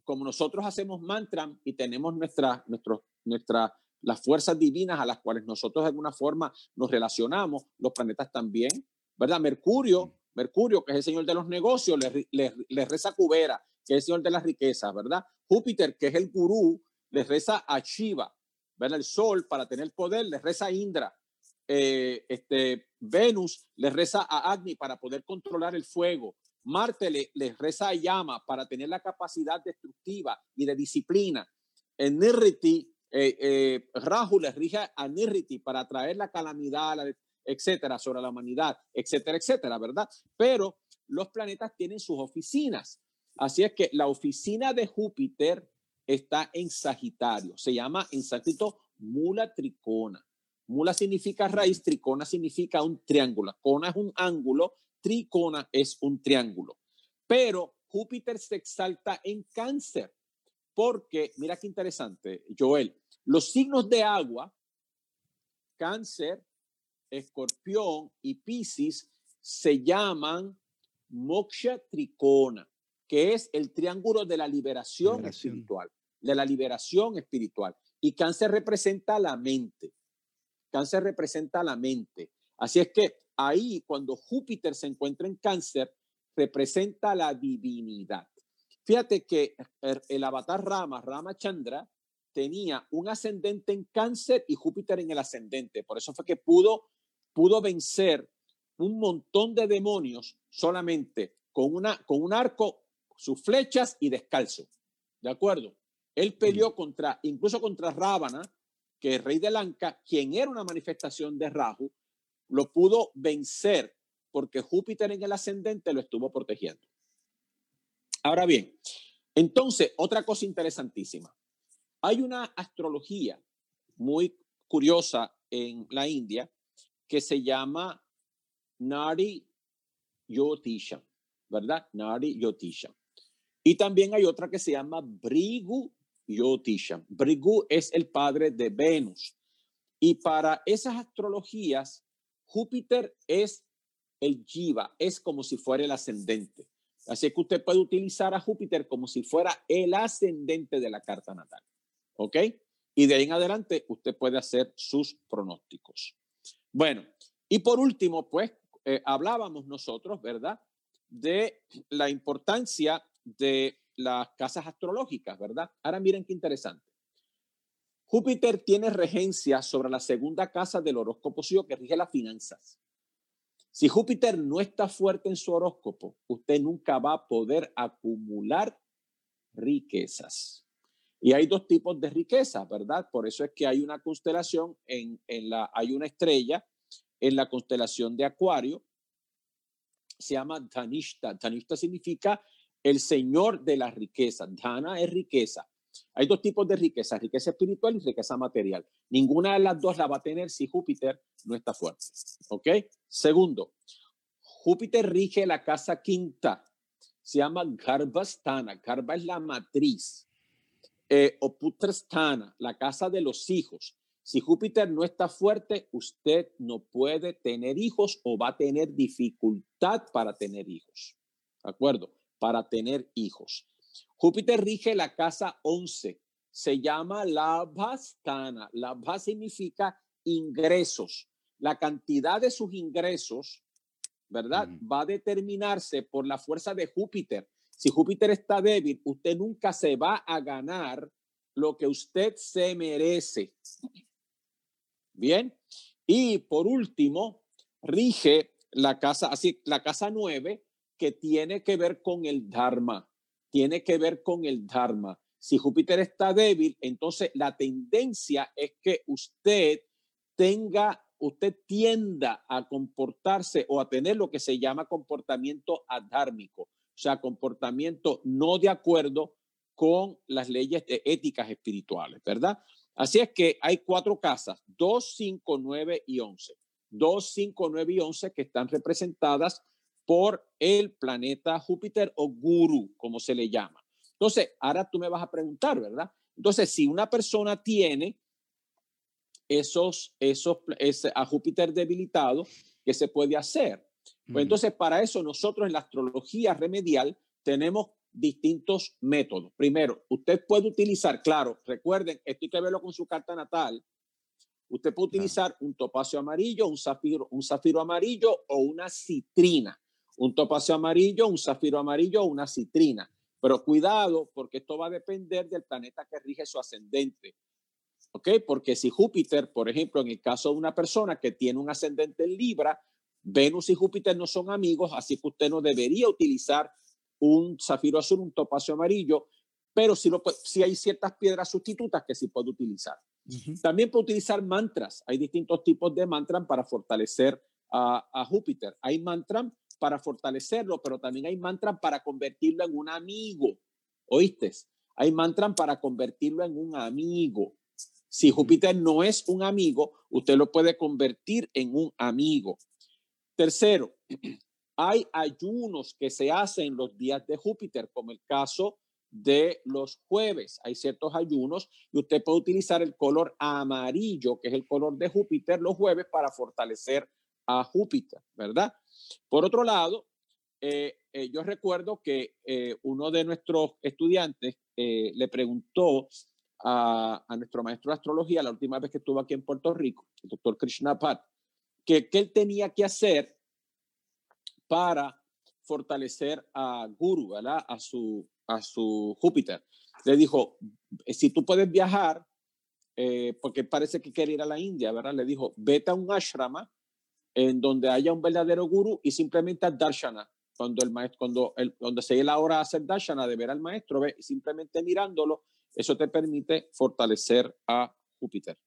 Speaker 1: como nosotros hacemos mantra y tenemos nuestra, nuestro, nuestra, las fuerzas divinas a las cuales nosotros de alguna forma nos relacionamos, los planetas también, ¿verdad? Mercurio, Mercurio, que es el señor de los negocios, le, le, reza Cubera, que es el señor de las riquezas, ¿verdad? Júpiter, que es el gurú, le reza a Shiva, ¿verdad? El sol para tener poder, le reza a Indra. Eh, este, Venus le reza a Agni para poder controlar el fuego. Marte le, reza a Yama para tener la capacidad destructiva y de disciplina. En Nirriti, eh, eh, rige a Nirriti para traer la calamidad, etcétera, sobre la humanidad, etcétera, etcétera, ¿verdad? Pero los planetas tienen sus oficinas. Así es que la oficina de Júpiter está en Sagitario. Se llama en sánscrito mula tricona. Mula significa raíz, tricona significa un triángulo. Cona es un ángulo, tricona es un triángulo. Pero Júpiter se exalta en cáncer porque, mira qué interesante, Joel, los signos de agua, cáncer, escorpión y piscis, se llaman moksha tricona, que es el triángulo de la liberación, espiritual, de la liberación espiritual. Y cáncer representa la mente. Cáncer representa la mente. Así es que ahí, cuando Júpiter se encuentra en cáncer, representa la divinidad. Fíjate que el avatar Rama, Rama Chandra, tenía un ascendente en cáncer y Júpiter en el ascendente. Por eso fue que pudo, pudo vencer un montón de demonios solamente con, una, con un arco, sus flechas y descalzo. ¿De acuerdo? Él peleó contra, incluso contra Rábana, que es rey de Lanka, quien era una manifestación de Rahu, lo pudo vencer porque Júpiter en el ascendente lo estuvo protegiendo. Ahora bien, entonces, otra cosa interesantísima. Hay una astrología muy curiosa en la India que se llama Nari Yotisha, ¿verdad? Nari Yotisha. Y también hay otra que se llama Brigu Yotisha. Brigu es el padre de Venus. Y para esas astrologías, Júpiter es el Jiva, es como si fuera el ascendente. Así que usted puede utilizar a Júpiter como si fuera el ascendente de la carta natal. ¿Ok? Y de ahí en adelante usted puede hacer sus pronósticos. Bueno, y por último, pues eh, hablábamos nosotros, ¿verdad? De la importancia de las casas astrológicas, ¿verdad? Ahora miren qué interesante. Júpiter tiene regencia sobre la segunda casa del horóscopo que rige las finanzas. Si Júpiter no está fuerte en su horóscopo, usted nunca va a poder acumular riquezas. Y hay dos tipos de riquezas, ¿verdad? Por eso es que hay una constelación, en, en la, hay una estrella en la constelación de Acuario, se llama Dhanishta. Dhanishta significa el señor de la riqueza. Dhana es riqueza. Hay dos tipos de riqueza, riqueza espiritual y riqueza material. Ninguna de las dos la va a tener si Júpiter no está fuerte. ¿Ok? Segundo, Júpiter rige la casa quinta. Se llama Garbhasthana. Garbha es la matriz. Eh, o Putrasthana, la casa de los hijos. Si Júpiter no está fuerte, usted no puede tener hijos o va a tener dificultad para tener hijos. ¿De acuerdo? Para tener hijos. Júpiter rige la casa 11. Se llama Labhastana. Labha significa ingresos. La cantidad de sus ingresos, ¿verdad? Va a determinarse por la fuerza de Júpiter. Si Júpiter está débil, usted nunca se va a ganar lo que usted se merece. Bien. Y por último, rige la casa, así, la casa 9, que tiene que ver con el Dharma tiene que ver con el Dharma. Si Júpiter está débil, entonces la tendencia es que usted tenga, usted tienda a comportarse o a tener lo que se llama comportamiento adármico, o sea, comportamiento no de acuerdo con las leyes éticas espirituales, ¿verdad? Así es que hay cuatro casas, 2, 5, 9 y 11. 2, 5, 9 y 11 que están representadas por el planeta Júpiter o Guru, como se le llama. Entonces, ahora tú me vas a preguntar, ¿verdad? Entonces, si una persona tiene esos, esos, ese, a Júpiter debilitado, ¿qué se puede hacer? Pues entonces, para eso nosotros en la astrología remedial tenemos distintos métodos. Primero, usted puede utilizar, claro, recuerden, esto hay que verlo con su carta natal. Usted puede utilizar un topacio amarillo, un zafiro, un zafiro amarillo o una citrina. Un topacio amarillo, un zafiro amarillo o una citrina. Pero cuidado, porque esto va a depender del planeta que rige su ascendente. ¿Ok? Porque si Júpiter, por ejemplo, en el caso de una persona que tiene un ascendente en Libra, Venus y Júpiter no son amigos, así que usted no debería utilizar un zafiro azul, un topacio amarillo, pero si, lo, si hay ciertas piedras sustitutas que sí puede utilizar. También puede utilizar mantras. Hay distintos tipos de mantras para fortalecer a, a Júpiter. Hay mantras para fortalecerlo, pero también hay mantras para convertirlo en un amigo. ¿Oíste? Hay mantras para convertirlo en un amigo. Si Júpiter no es un amigo, usted lo puede convertir en un amigo. Tercero, hay ayunos que se hacen los días de Júpiter, como el caso de los jueves. Hay ciertos ayunos y usted puede utilizar el color amarillo, que es el color de Júpiter, los jueves para fortalecer a Júpiter, ¿verdad? Por otro lado, eh, eh, yo recuerdo que eh, uno de nuestros estudiantes le preguntó a, nuestro maestro de astrología la última vez que estuvo aquí en Puerto Rico, el doctor Krishna Pat, que, que él tenía que hacer para fortalecer a Guru, ¿verdad? A su, a su Júpiter. Le dijo, si tú puedes viajar, porque parece que quiere ir a la India, ¿verdad? Le dijo, vete a un ashrama en donde haya un verdadero guru y simplemente darshana. Cuando el maestro, cuando el, donde se la hora de hacer darshana, de ver al maestro, ve, simplemente mirándolo, eso te permite fortalecer a Júpiter.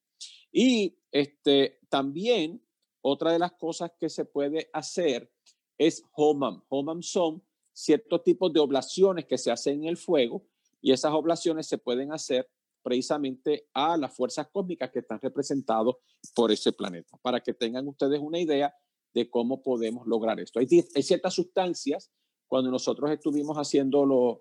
Speaker 1: Y este, también otra de las cosas que se puede hacer es homam. Homam son ciertos tipos de oblaciones que se hacen en el fuego y esas oblaciones se pueden hacer precisamente a las fuerzas cósmicas que están representados por ese planeta, para que tengan ustedes una idea de cómo podemos lograr esto. Hay, ciertas sustancias, cuando nosotros estuvimos haciendo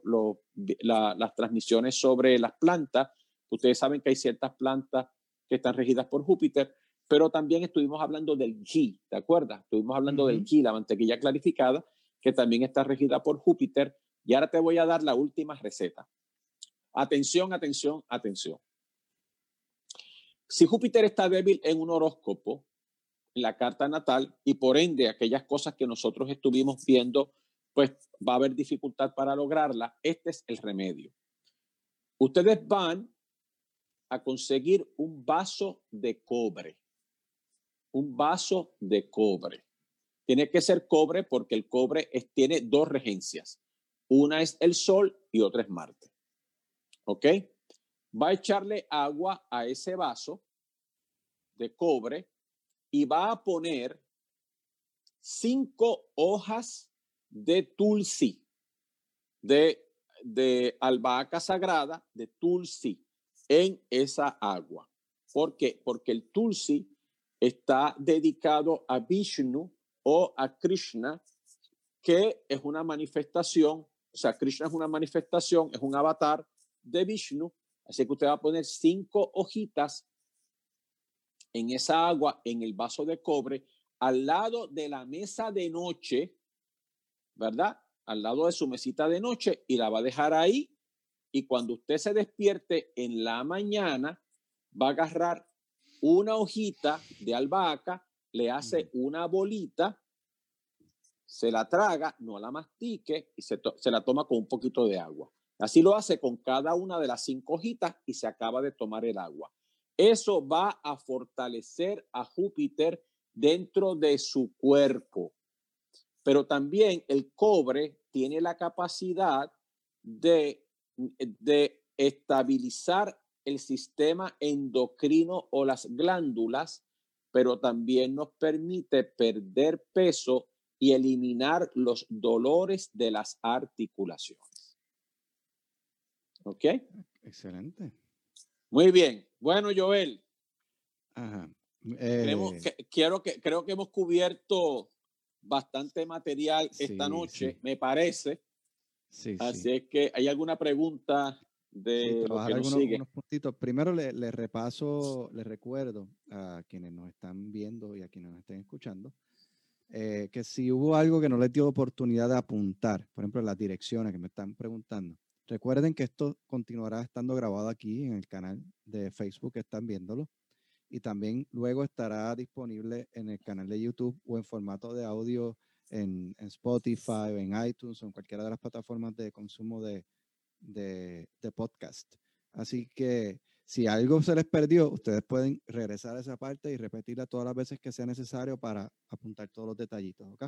Speaker 1: las transmisiones sobre las plantas, ustedes saben que hay ciertas plantas que están regidas por Júpiter, pero también estuvimos hablando del ghee, ¿te acuerdas? Estuvimos hablando del ghee, la mantequilla clarificada, que también está regida por Júpiter. Y ahora te voy a dar la última receta. Atención, atención, atención. Si Júpiter está débil en un horóscopo, en la carta natal, y por ende aquellas cosas que nosotros estuvimos viendo, pues va a haber dificultad para lograrla, este es el remedio. Ustedes van a conseguir un vaso de cobre un vaso de cobre. Tiene que ser cobre porque el cobre tiene dos regencias. Una es el Sol y otra es Marte. ¿Ok? Va a echarle agua a ese vaso de cobre y va a poner cinco hojas de tulsi, de, de albahaca sagrada, de tulsi, en esa agua. ¿Por qué? Porque el tulsi está dedicado a Vishnu o a Krishna, que es una manifestación, o sea, Krishna es una manifestación, es un avatar de Vishnu, así que usted va a poner cinco hojitas en esa agua, en el vaso de cobre, al lado de la mesa de noche, ¿verdad? Al lado de su mesita de noche y la va a dejar ahí. Y cuando usted se despierte en la mañana, va a agarrar una hojita de albahaca, le hace una bolita, se la traga, no la mastique y se, la toma con un poquito de agua. Así lo hace con cada una de las cinco hojitas y se acaba de tomar el agua. Eso va a fortalecer a Júpiter dentro de su cuerpo. Pero también el cobre tiene la capacidad de, de estabilizar el sistema endocrino o las glándulas, pero también nos permite perder peso y eliminar los dolores de las articulaciones. ¿Ok?
Speaker 2: Excelente.
Speaker 1: Muy bien. Bueno, Joel.
Speaker 2: Ajá.
Speaker 1: Eh, quiero que, creo que hemos cubierto bastante material esta noche, me parece.
Speaker 2: Sí,
Speaker 1: Así es que, ¿hay alguna pregunta de lo que nos sigue?
Speaker 2: puntitos. Primero le, le, repaso, le recuerdo a quienes nos están viendo y a quienes nos estén escuchando, eh, que si hubo algo que no les dio oportunidad de apuntar, por ejemplo, las direcciones que me están preguntando, recuerden que esto continuará estando grabado aquí en el canal de Facebook que están viéndolo y también luego estará disponible en el canal de YouTube o en formato de audio en, en Spotify, en iTunes o en cualquiera de las plataformas de consumo de, de, de podcast. Así que si algo se les perdió, ustedes pueden regresar a esa parte y repetirla todas las veces que sea necesario para apuntar todos los detallitos, ¿ok?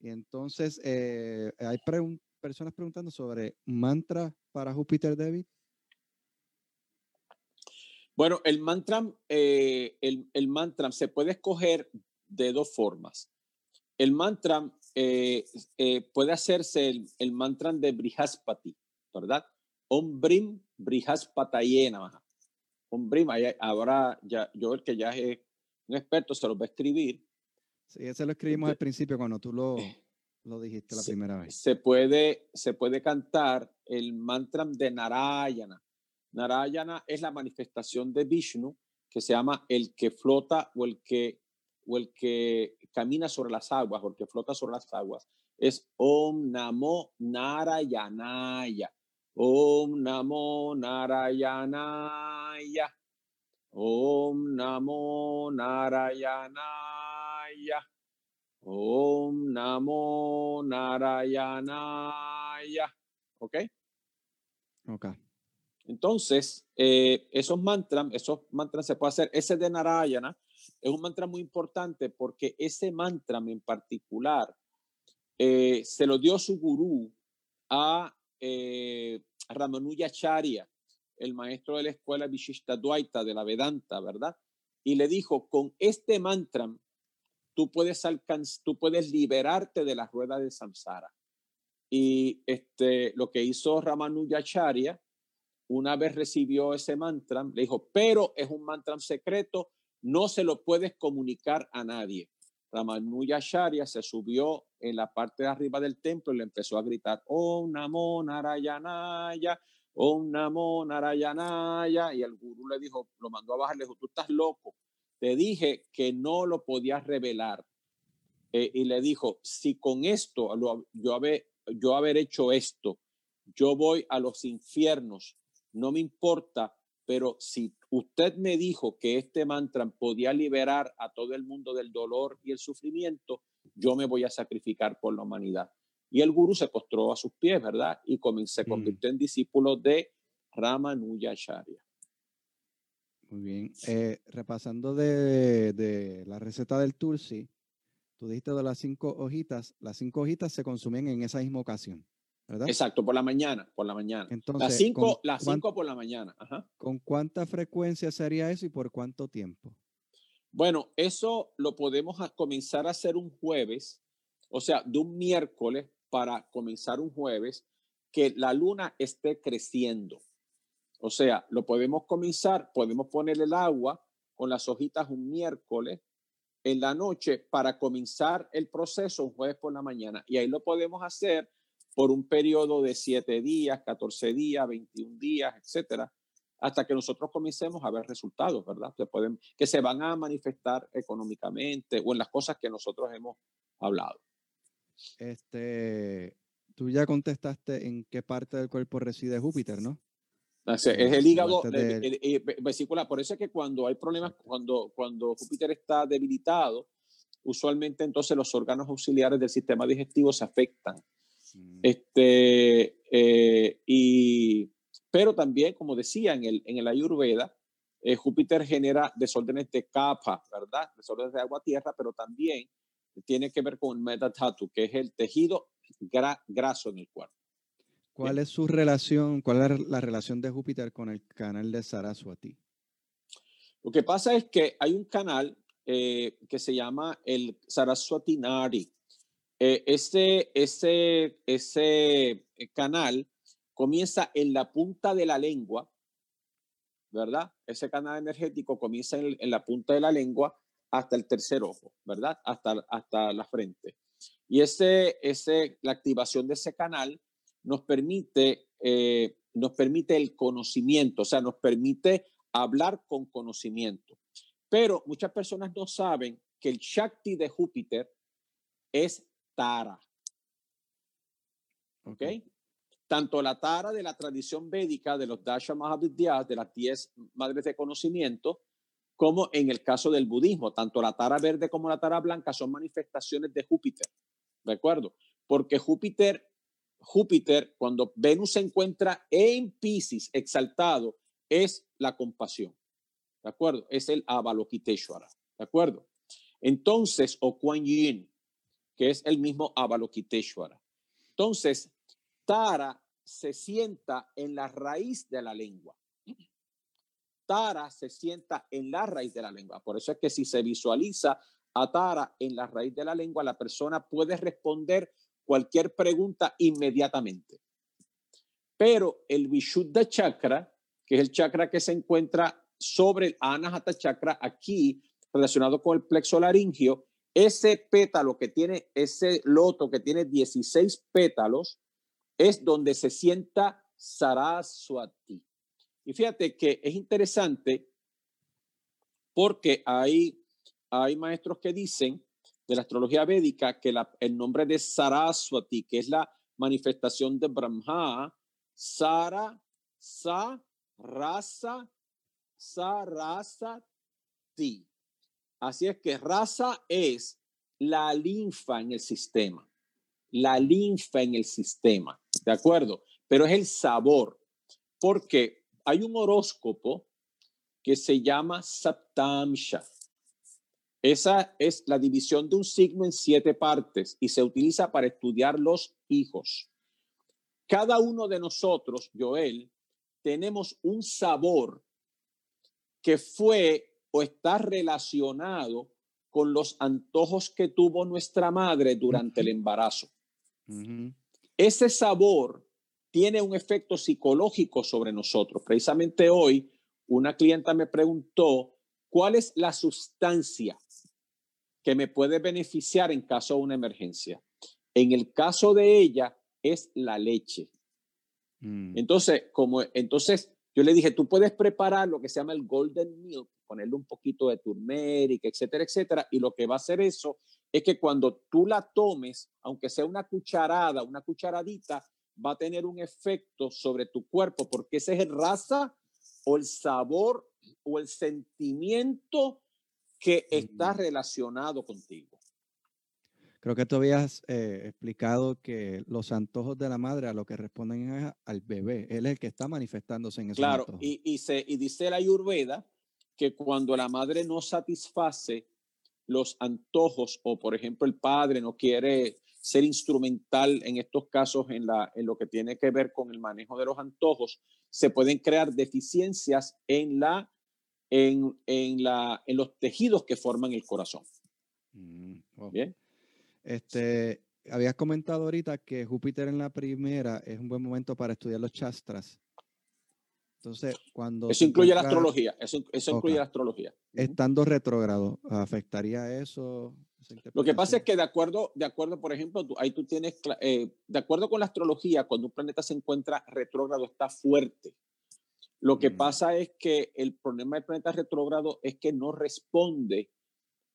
Speaker 2: Y entonces, eh, hay personas preguntando sobre mantra para Júpiter David.
Speaker 1: Bueno, el mantra, eh, el, mantra se puede escoger de dos formas. El mantra eh, puede hacerse el, el mantra de Brihaspati, ¿verdad? Om Brim Brihaspatayena. Om Brim, ahora ya, yo el que ya es un experto se lo va a escribir.
Speaker 2: Sí, ese lo escribimos al principio cuando tú lo, lo dijiste la primera vez.
Speaker 1: Se puede, se puede cantar el mantra de Narayana. Narayana es la manifestación de Vishnu que se llama el que flota o el que, o el que camina sobre las aguas o el que flota sobre las aguas. Es Om Namo Narayanaya. Om Namo Narayanaya. Om Namo Narayanaya. Om Namo Narayanaya. ¿Ok?
Speaker 2: Ok.
Speaker 1: Entonces, eh, esos mantras, esos mantras se puede hacer. Ese de Narayana es un mantra muy importante porque ese mantra en particular eh, se lo dio su gurú a eh, Ramanujacharya, el maestro de la escuela Vishishtadvaita de la Vedanta, ¿verdad? Y le dijo, con este mantra tú puedes, alcanzar, tú puedes liberarte de la rueda de samsara. Y este, lo que hizo Ramanujacharya, una vez recibió ese mantra, le dijo, pero es un mantra secreto, no se lo puedes comunicar a nadie. Ramanujacharya se subió en la parte de arriba del templo y le empezó a gritar, Om Namo Narayanaya, Om Namo Narayanaya. Y el gurú le dijo, lo mandó a bajar, le dijo, tú estás loco. Te dije que no lo podías revelar. Eh, y le dijo, si con esto, yo, haber, yo haber hecho esto, yo voy a los infiernos, no me importa, pero si usted me dijo que este mantra podía liberar a todo el mundo del dolor y el sufrimiento, yo me voy a sacrificar por la humanidad. Y el gurú se postró a sus pies, ¿verdad? Y se mm. convirtió en discípulo de Ramanujacharya.
Speaker 2: Muy bien. Eh, repasando de, la receta del Tulsi, tú dijiste de las cinco hojitas, las cinco hojitas se consumen en esa misma ocasión, ¿verdad?
Speaker 1: Exacto, por la mañana, por la mañana. Entonces, las cinco, las cinco por la mañana.
Speaker 2: ¿Con cuánta frecuencia sería eso y por cuánto tiempo?
Speaker 1: Bueno, eso lo podemos comenzar a hacer un jueves, o sea, de un miércoles para comenzar un jueves, que la luna esté creciendo. O sea, lo podemos comenzar, podemos poner el agua con las hojitas un miércoles en la noche para comenzar el proceso un jueves por la mañana. Y ahí lo podemos hacer por un periodo de 7 días, 14 días, 21 días, etcétera, hasta que nosotros comencemos a ver resultados, ¿verdad? Que, pueden, que se van a manifestar económicamente o en las cosas que nosotros hemos hablado.
Speaker 2: Este, tú ya contestaste en qué parte del cuerpo reside Júpiter, ¿no?
Speaker 1: Es el hígado, vesícula. Por eso es que cuando hay problemas, cuando, cuando Júpiter está debilitado, usualmente entonces los órganos auxiliares del sistema digestivo se afectan. Mm. Este, eh, y pero también, como decía en el, en el Ayurveda, eh, Júpiter genera desórdenes de capa, ¿verdad? Desórdenes de agua-tierra, pero también tiene que ver con el metatatu, que es el tejido graso en el cuerpo.
Speaker 2: ¿Cuál es su relación, cuál es la relación de Júpiter con el canal de Saraswati?
Speaker 1: Lo que pasa es que hay un canal eh, que se llama el Saraswati Nari. Eh, ese, ese, ese eh, canal comienza en la punta de la lengua, ¿verdad? Ese canal energético comienza en, la punta de la lengua hasta el tercer ojo, ¿verdad? Hasta, hasta la frente. Y ese, ese, la activación de ese canal nos permite, nos permite el conocimiento, o sea, nos permite hablar con conocimiento. Pero muchas personas no saben que el Shakti de Júpiter es Tara. ¿Ok? Tanto la Tara de la tradición védica de los Dasha Mahavidyas, de las 10 madres de conocimiento, como en el caso del budismo, tanto la Tara verde como la Tara blanca son manifestaciones de Júpiter. ¿De acuerdo? Porque Júpiter, Júpiter, cuando Venus se encuentra en Pisces, exaltado, es la compasión. ¿De acuerdo? Es el Avalokiteshvara. ¿De acuerdo? Entonces, o Kuan Yin, que es el mismo Avalokiteshvara. Entonces, Tara se sienta en la raíz de la lengua. Tara se sienta en la raíz de la lengua. Por eso es que si se visualiza a Tara en la raíz de la lengua, la persona puede responder cualquier pregunta inmediatamente. Pero el Vishuddha Chakra que es el chakra que se encuentra sobre el Anahata chakra aquí, relacionado con el plexo laringio. Ese pétalo que tiene, ese loto que tiene 16 pétalos, es donde se sienta Saraswati. Y fíjate que es interesante porque hay, hay maestros que dicen de la astrología védica que el nombre de Saraswati, que es la manifestación de Brahma, Sara, Sa, raza, sa, raza, ti. Así es que raza es la linfa en el sistema, la linfa en el sistema, ¿de acuerdo? Pero es el sabor, porque hay un horóscopo que se llama Saptamsha. Esa es la división de un signo en siete partes y se utiliza para estudiar los hijos. Cada uno de nosotros, Joel, tenemos un sabor que fue o está relacionado con los antojos que tuvo nuestra madre durante el embarazo. Ese sabor tiene un efecto psicológico sobre nosotros. Precisamente hoy, una clienta me preguntó, ¿cuál es la sustancia que me puede beneficiar en caso de una emergencia? En el caso de ella, es la leche. Mm. Entonces, como, entonces yo le dije, tú puedes preparar lo que se llama el golden milk, ponerle un poquito de turmeric, etcétera, etcétera, y lo que va a hacer eso es que cuando tú la tomes, aunque sea una cucharada, una cucharadita, va a tener un efecto sobre tu cuerpo, porque ese es el raza o el sabor o el sentimiento que está mm. relacionado contigo.
Speaker 2: Creo que tú habías eh, explicado que los antojos de la madre a lo que responden es al bebé. Él es el que está manifestándose en ese
Speaker 1: Claro, y, y, se, y dice la Ayurveda que cuando la madre no satisface los antojos o, por ejemplo, el padre no quiere ser instrumental en estos casos en, la, en lo que tiene que ver con el manejo de los antojos, se pueden crear deficiencias en, la, en, en, la, en los tejidos que forman el corazón. Mm, Bien.
Speaker 2: Este, habías comentado ahorita que Júpiter en la primera es un buen momento para estudiar los chastras. Entonces, cuando...
Speaker 1: Eso incluye la astrología, eso, incluye la astrología.
Speaker 2: Estando retrógrado, ¿afectaría eso?
Speaker 1: Lo que pasa es que de acuerdo, de acuerdo, por ejemplo, ahí tú tienes, eh, de acuerdo con la astrología, cuando un planeta se encuentra retrógrado está fuerte. Lo que mm. pasa es que el problema del planeta retrógrado es que no responde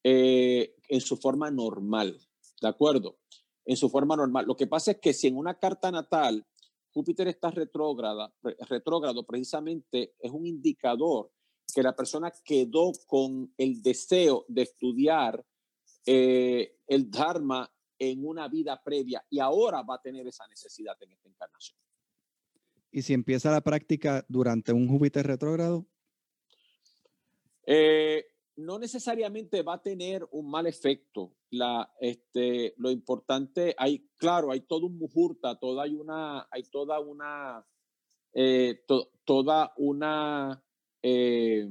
Speaker 1: eh, en su forma normal. ¿de acuerdo? En su forma normal. Lo que pasa es que si en una carta natal Júpiter está retrógrada, retrógrado, precisamente es un indicador que la persona quedó con el deseo de estudiar eh, el Dharma en una vida previa y ahora va a tener esa necesidad en esta encarnación.
Speaker 2: ¿Y si empieza la práctica durante un Júpiter retrógrado?
Speaker 1: Eh, no necesariamente va a tener un mal efecto. la, este, lo importante, hay, claro, hay todo un mujurta, toda hay una, hay toda una, eh, toda una, eh,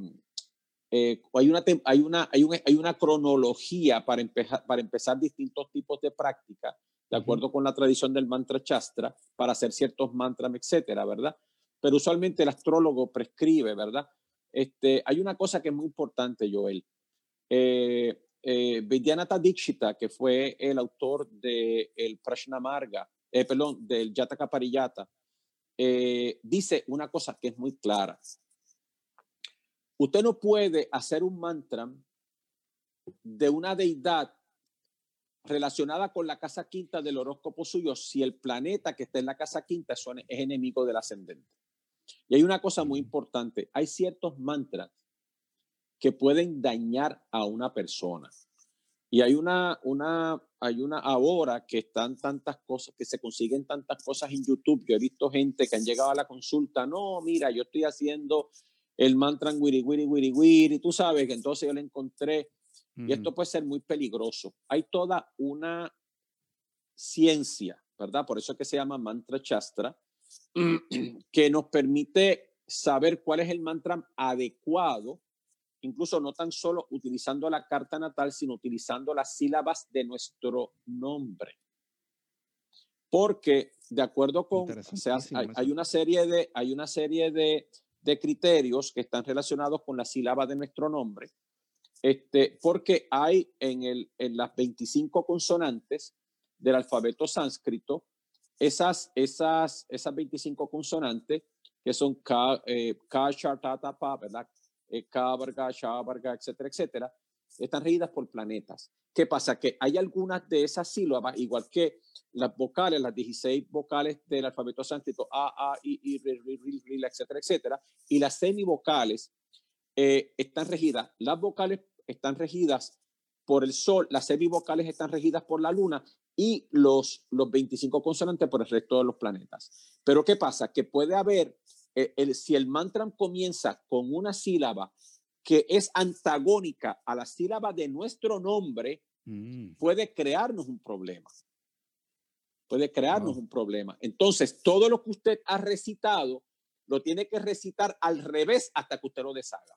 Speaker 1: eh, hay, una hay, una, hay, hay una cronología para empezar, para empezar distintos tipos de prácticas, de acuerdo con la tradición del mantra Shastra, para hacer ciertos mantras, etcétera, ¿verdad? Pero usualmente el astrólogo prescribe, ¿verdad? Este, hay una cosa que es muy importante, Joel. Eh, eh, Vidyanatha Dikshita, que fue el autor del el Prashnamarga, eh, perdón, del Yataka Pariyata, eh, dice una cosa que es muy clara. Usted no puede hacer un mantra de una deidad relacionada con la casa quinta del horóscopo suyo si el planeta que está en la casa quinta es enemigo del ascendente. Y hay una cosa muy importante, hay ciertos mantras que pueden dañar a una persona. Y hay una, una, hay una ahora que están tantas cosas, que se consiguen tantas cosas en YouTube. Yo he visto gente que han llegado a la consulta, no, mira, yo estoy haciendo el mantra wiri, wiri, wiri, wiri, tú sabes que entonces yo le encontré, y esto puede ser muy peligroso. Hay toda una ciencia, ¿verdad? Por eso es que se llama mantra chastra, que nos permite saber cuál es el mantra adecuado incluso no tan solo utilizando la carta natal, sino utilizando las sílabas de nuestro nombre. Porque de acuerdo con, hay, una serie de, hay una serie de, criterios que están relacionados con la sílaba de nuestro nombre. Este, porque hay en, el, en las 25 consonantes del alfabeto sánscrito, esas, esas, esas 25 consonantes que son Ka, eh, Ka, Pa, ¿verdad? eh, Shabarga, etcétera, etcétera, están regidas por planetas. ¿Qué pasa? Que hay algunas de esas sílabas, igual que las vocales, las 16 vocales del alfabeto sánscrito, A, A, I, I, R, R, R, etcétera, etcétera, y las semivocales eh, están regidas. Las vocales están regidas por el sol, las semivocales están regidas por la luna y los, los 25 consonantes por el resto de los planetas. Pero ¿qué pasa? Que puede haber eh, si el mantra comienza con una sílaba que es antagónica a la sílaba de nuestro nombre, mm. puede crearnos un problema. Puede crearnos un problema. Entonces, todo lo que usted ha recitado, lo tiene que recitar al revés hasta que usted lo deshaga.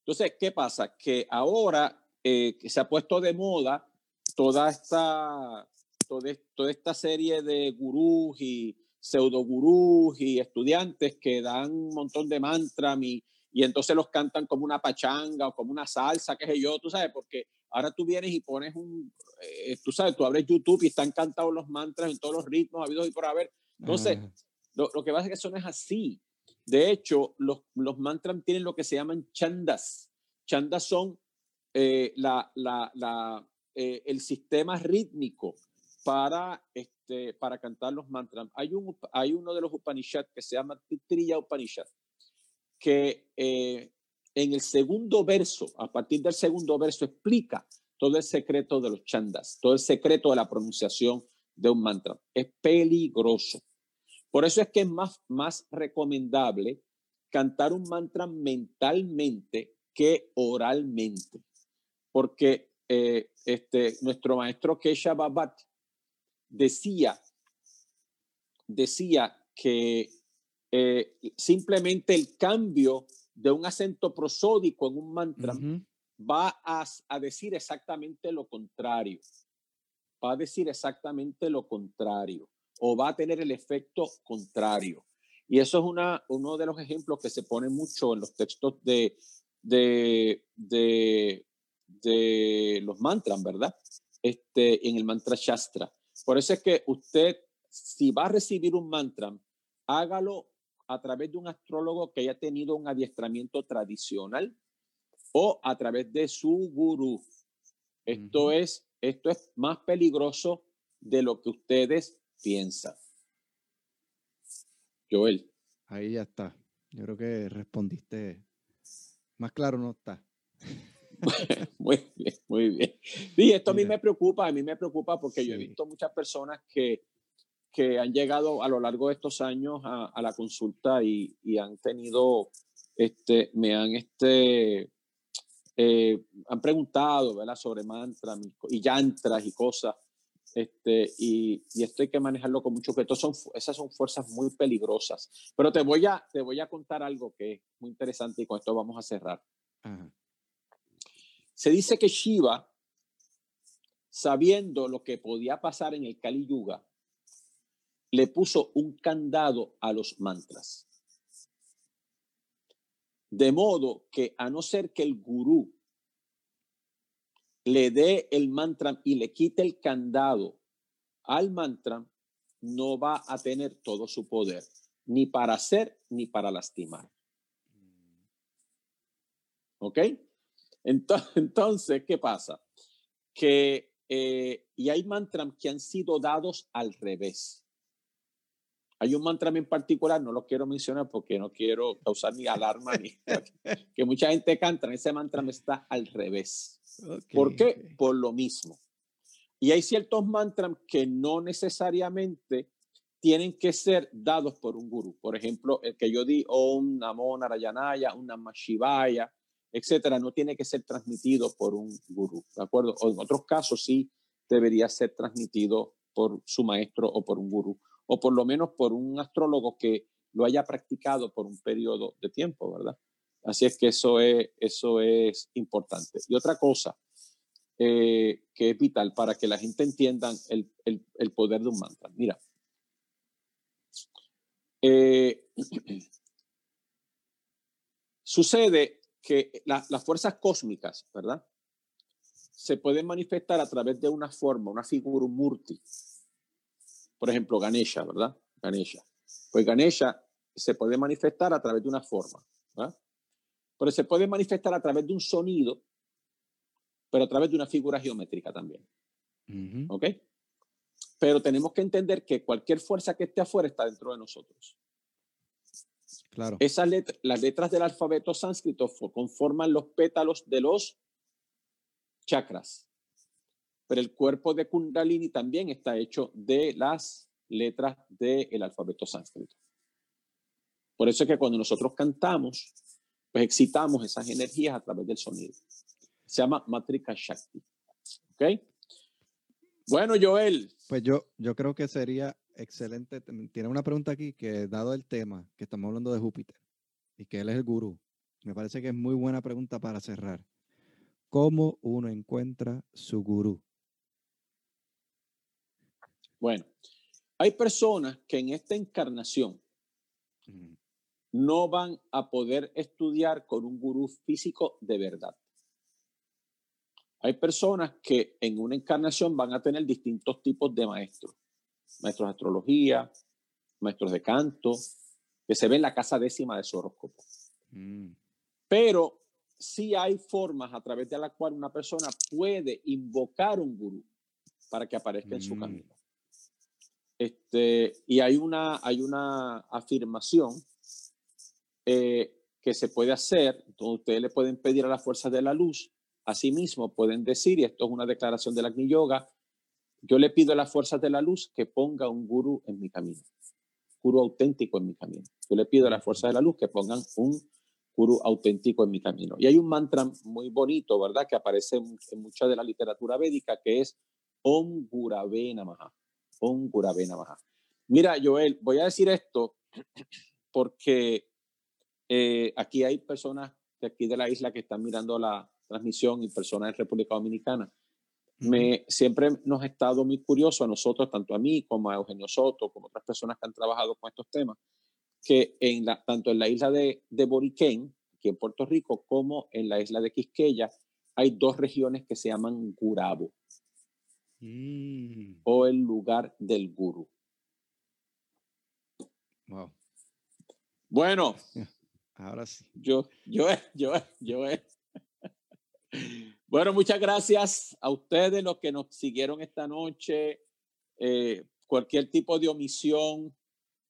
Speaker 1: Entonces, ¿qué pasa? Que ahora eh, se ha puesto de moda toda esta, toda, toda esta serie de gurús y, pseudogurús y estudiantes que dan un montón de mantras y, y entonces los cantan como una pachanga o como una salsa, qué sé yo, tú sabes, porque ahora tú vienes y pones un, eh, tú sabes, tú abres YouTube y están cantados los mantras en todos los ritmos habidos y por haber. Entonces, lo, lo, que pasa es que eso no es así. De hecho, los, mantras tienen lo que se llaman chandas. Chandas son eh, eh, el sistema rítmico para, este, para cantar los mantras. Hay uno de los Upanishads que se llama Titriya Upanishad, que eh, en el segundo verso, a partir del segundo verso, explica todo el secreto de los chandas, todo el secreto de la pronunciación de un mantra. Es peligroso. Por eso es que es más, más recomendable cantar un mantra mentalmente que oralmente. Porque eh, este, nuestro maestro Kesha Babat decía, decía que eh, simplemente el cambio de un acento prosódico en un mantra va a, a, decir exactamente lo contrario. Va a decir exactamente lo contrario o va a tener el efecto contrario. Y eso es una, uno de los ejemplos que se pone mucho en los textos de, de, de, de los mantras, ¿verdad? Este, en el mantra Shastra. Por eso es que usted, si va a recibir un mantra, hágalo a través de un astrólogo que haya tenido un adiestramiento tradicional o a través de su gurú. Esto, es, esto es más peligroso de lo que ustedes piensan. Joel.
Speaker 2: Ahí ya está. Yo creo que respondiste. Más claro no está.
Speaker 1: muy bien, muy bien. Y esto a mí me preocupa, a mí me preocupa porque yo he visto muchas personas que, que han llegado a lo largo de estos años a, a la consulta y, y, han tenido, este, me han, este, eh, han preguntado ¿verdad? sobre mantras y yantras y cosas. Este, y, y, esto hay que manejarlo con mucho cuidado. Son, esas son fuerzas muy peligrosas. Pero te voy, a, te voy a contar algo que es muy interesante y con esto vamos a cerrar. Se dice que Shiva, sabiendo lo que podía pasar en el Kali Yuga, le puso un candado a los mantras. De modo que a no ser que el gurú le dé el mantra y le quite el candado al mantra, no va a tener todo su poder, ni para hacer ni para lastimar. ¿Ok? Entonces, ¿qué pasa? Que, eh, y hay mantras que han sido dados al revés. Hay un mantra en particular, no lo quiero mencionar porque no quiero causar ni alarma, ni que mucha gente canta, ese mantra está al revés. ¿Por qué? Por lo mismo. Y hay ciertos mantras que no necesariamente tienen que ser dados por un gurú. Por ejemplo, el que yo di, Om Namo Narayanaya, un Namah Shivaya, etcétera, no tiene que ser transmitido por un gurú, ¿de acuerdo? O en otros casos sí debería ser transmitido por su maestro o por un gurú o por lo menos por un astrólogo que lo haya practicado por un periodo de tiempo, ¿verdad? Así es que eso es, eso es importante. Y otra cosa eh, que es vital para que la gente entienda el, el, poder de un mantra. Mira, eh, sucede que las fuerzas cósmicas, ¿verdad? Se pueden manifestar a través de una forma, una figura, un murti, por ejemplo, Ganesha, ¿verdad? Ganesha. Pues Ganesha se puede manifestar a través de una forma, ¿verdad? Pero se puede manifestar a través de un sonido, pero a través de una figura geométrica también. ¿Ok? Pero tenemos que entender que cualquier fuerza que esté afuera está dentro de nosotros.
Speaker 2: Claro.
Speaker 1: Esas las letras del alfabeto sánscrito conforman los pétalos de los chakras pero el cuerpo de Kundalini también está hecho de las letras del alfabeto sánscrito. Por eso es que cuando nosotros cantamos, pues excitamos esas energías a través del sonido. Se llama Matrika Shakti. ¿Ok? Bueno, Joel.
Speaker 2: Pues yo, yo creo que sería excelente. Tiene una pregunta aquí que, dado el tema, que estamos hablando de Júpiter y que él es el gurú, me parece que es muy buena pregunta para cerrar. ¿Cómo uno encuentra su gurú?
Speaker 1: Bueno, hay personas que en esta encarnación no van a poder estudiar con un gurú físico de verdad. Hay personas que en una encarnación van a tener distintos tipos de maestros. Maestros de astrología, maestros de canto, que se ve en la casa décima de su horóscopo. Mm. Pero sí hay formas a través de las cuales una persona puede invocar un gurú para que aparezca en su mm. camino. Este, y hay una, hay una afirmación eh, que se puede hacer, donde ustedes le pueden pedir a las fuerzas de la luz, asimismo pueden decir, y esto es una declaración de la Agni Yoga, yo le pido a las fuerzas de la luz que ponga un gurú en mi camino, gurú auténtico en mi camino. Yo le pido a las fuerzas de la luz que pongan un gurú auténtico en mi camino. Y hay un mantra muy bonito, ¿verdad?, que aparece en, mucha de la literatura védica, que es Om Gurave Namaha. Mira, Joel, voy a decir esto porque eh, aquí hay personas de aquí de la isla que están mirando la transmisión y personas de República Dominicana. Me, siempre nos ha estado muy curioso a nosotros, tanto a mí como a Eugenio Soto, como otras personas que han trabajado con estos temas, que en la, tanto en la isla de, de Boriquén, aquí en Puerto Rico, como en la isla de Quisqueya, hay dos regiones que se llaman Gurabo. Mm. o el lugar del gurú.
Speaker 2: Wow.
Speaker 1: Bueno,
Speaker 2: ahora sí.
Speaker 1: Yo, yo, yo, yo. Bueno, muchas gracias a ustedes los que nos siguieron esta noche. Eh, cualquier tipo de omisión,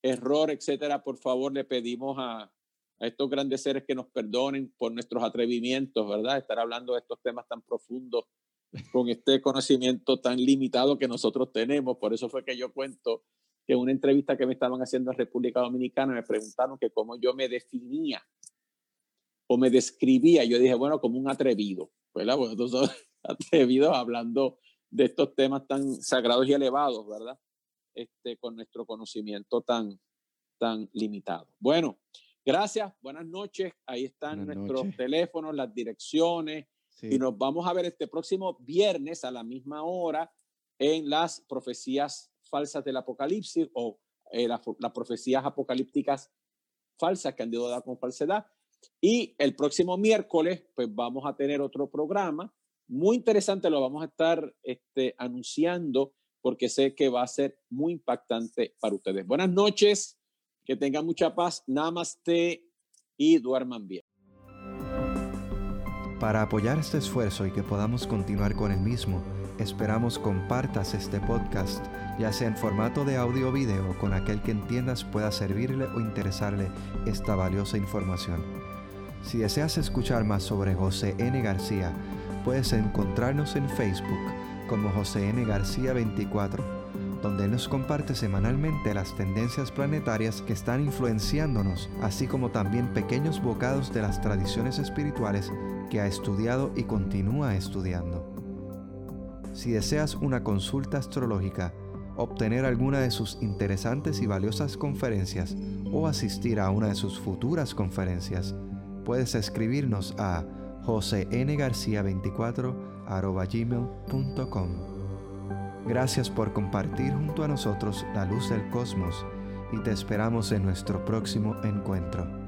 Speaker 1: error, etcétera, por favor, le pedimos a, a estos grandes seres que nos perdonen por nuestros atrevimientos, ¿verdad? Estar hablando de estos temas tan profundos con este conocimiento tan limitado que nosotros tenemos. Por eso fue que yo cuento que en una entrevista que me estaban haciendo en República Dominicana me preguntaron que cómo yo me definía o me describía, yo dije, bueno, como un atrevido, ¿verdad? Porque todos atrevidos hablando de estos temas tan sagrados y elevados, ¿verdad? Este, con nuestro conocimiento tan, tan limitado. Bueno, gracias, buenas noches. Ahí están nuestros teléfonos, las direcciones. Y nos vamos a ver este próximo viernes a la misma hora en las profecías falsas del Apocalipsis o eh, las profecías apocalípticas falsas que han dado con falsedad. Y el próximo miércoles, pues vamos a tener otro programa muy interesante, lo vamos a estar este, anunciando porque sé que va a ser muy impactante para ustedes. Buenas noches, que tengan mucha paz, namaste y duerman bien.
Speaker 2: Para apoyar este esfuerzo y que podamos continuar con el mismo, esperamos compartas este podcast, ya sea en formato de audio o video, con aquel que entiendas pueda servirle o interesarle esta valiosa información. Si deseas escuchar más sobre José N. García, puedes encontrarnos en Facebook como José N. García 24, donde nos comparte semanalmente las tendencias planetarias que están influenciándonos, así como también pequeños bocados de las tradiciones espirituales que ha estudiado y continúa estudiando. Si deseas una consulta astrológica, obtener alguna de sus interesantes y valiosas conferencias o asistir a una de sus futuras conferencias, puedes escribirnos a josengarcia24 gmail.com. Gracias por compartir junto a nosotros la luz del cosmos y te esperamos en nuestro próximo encuentro.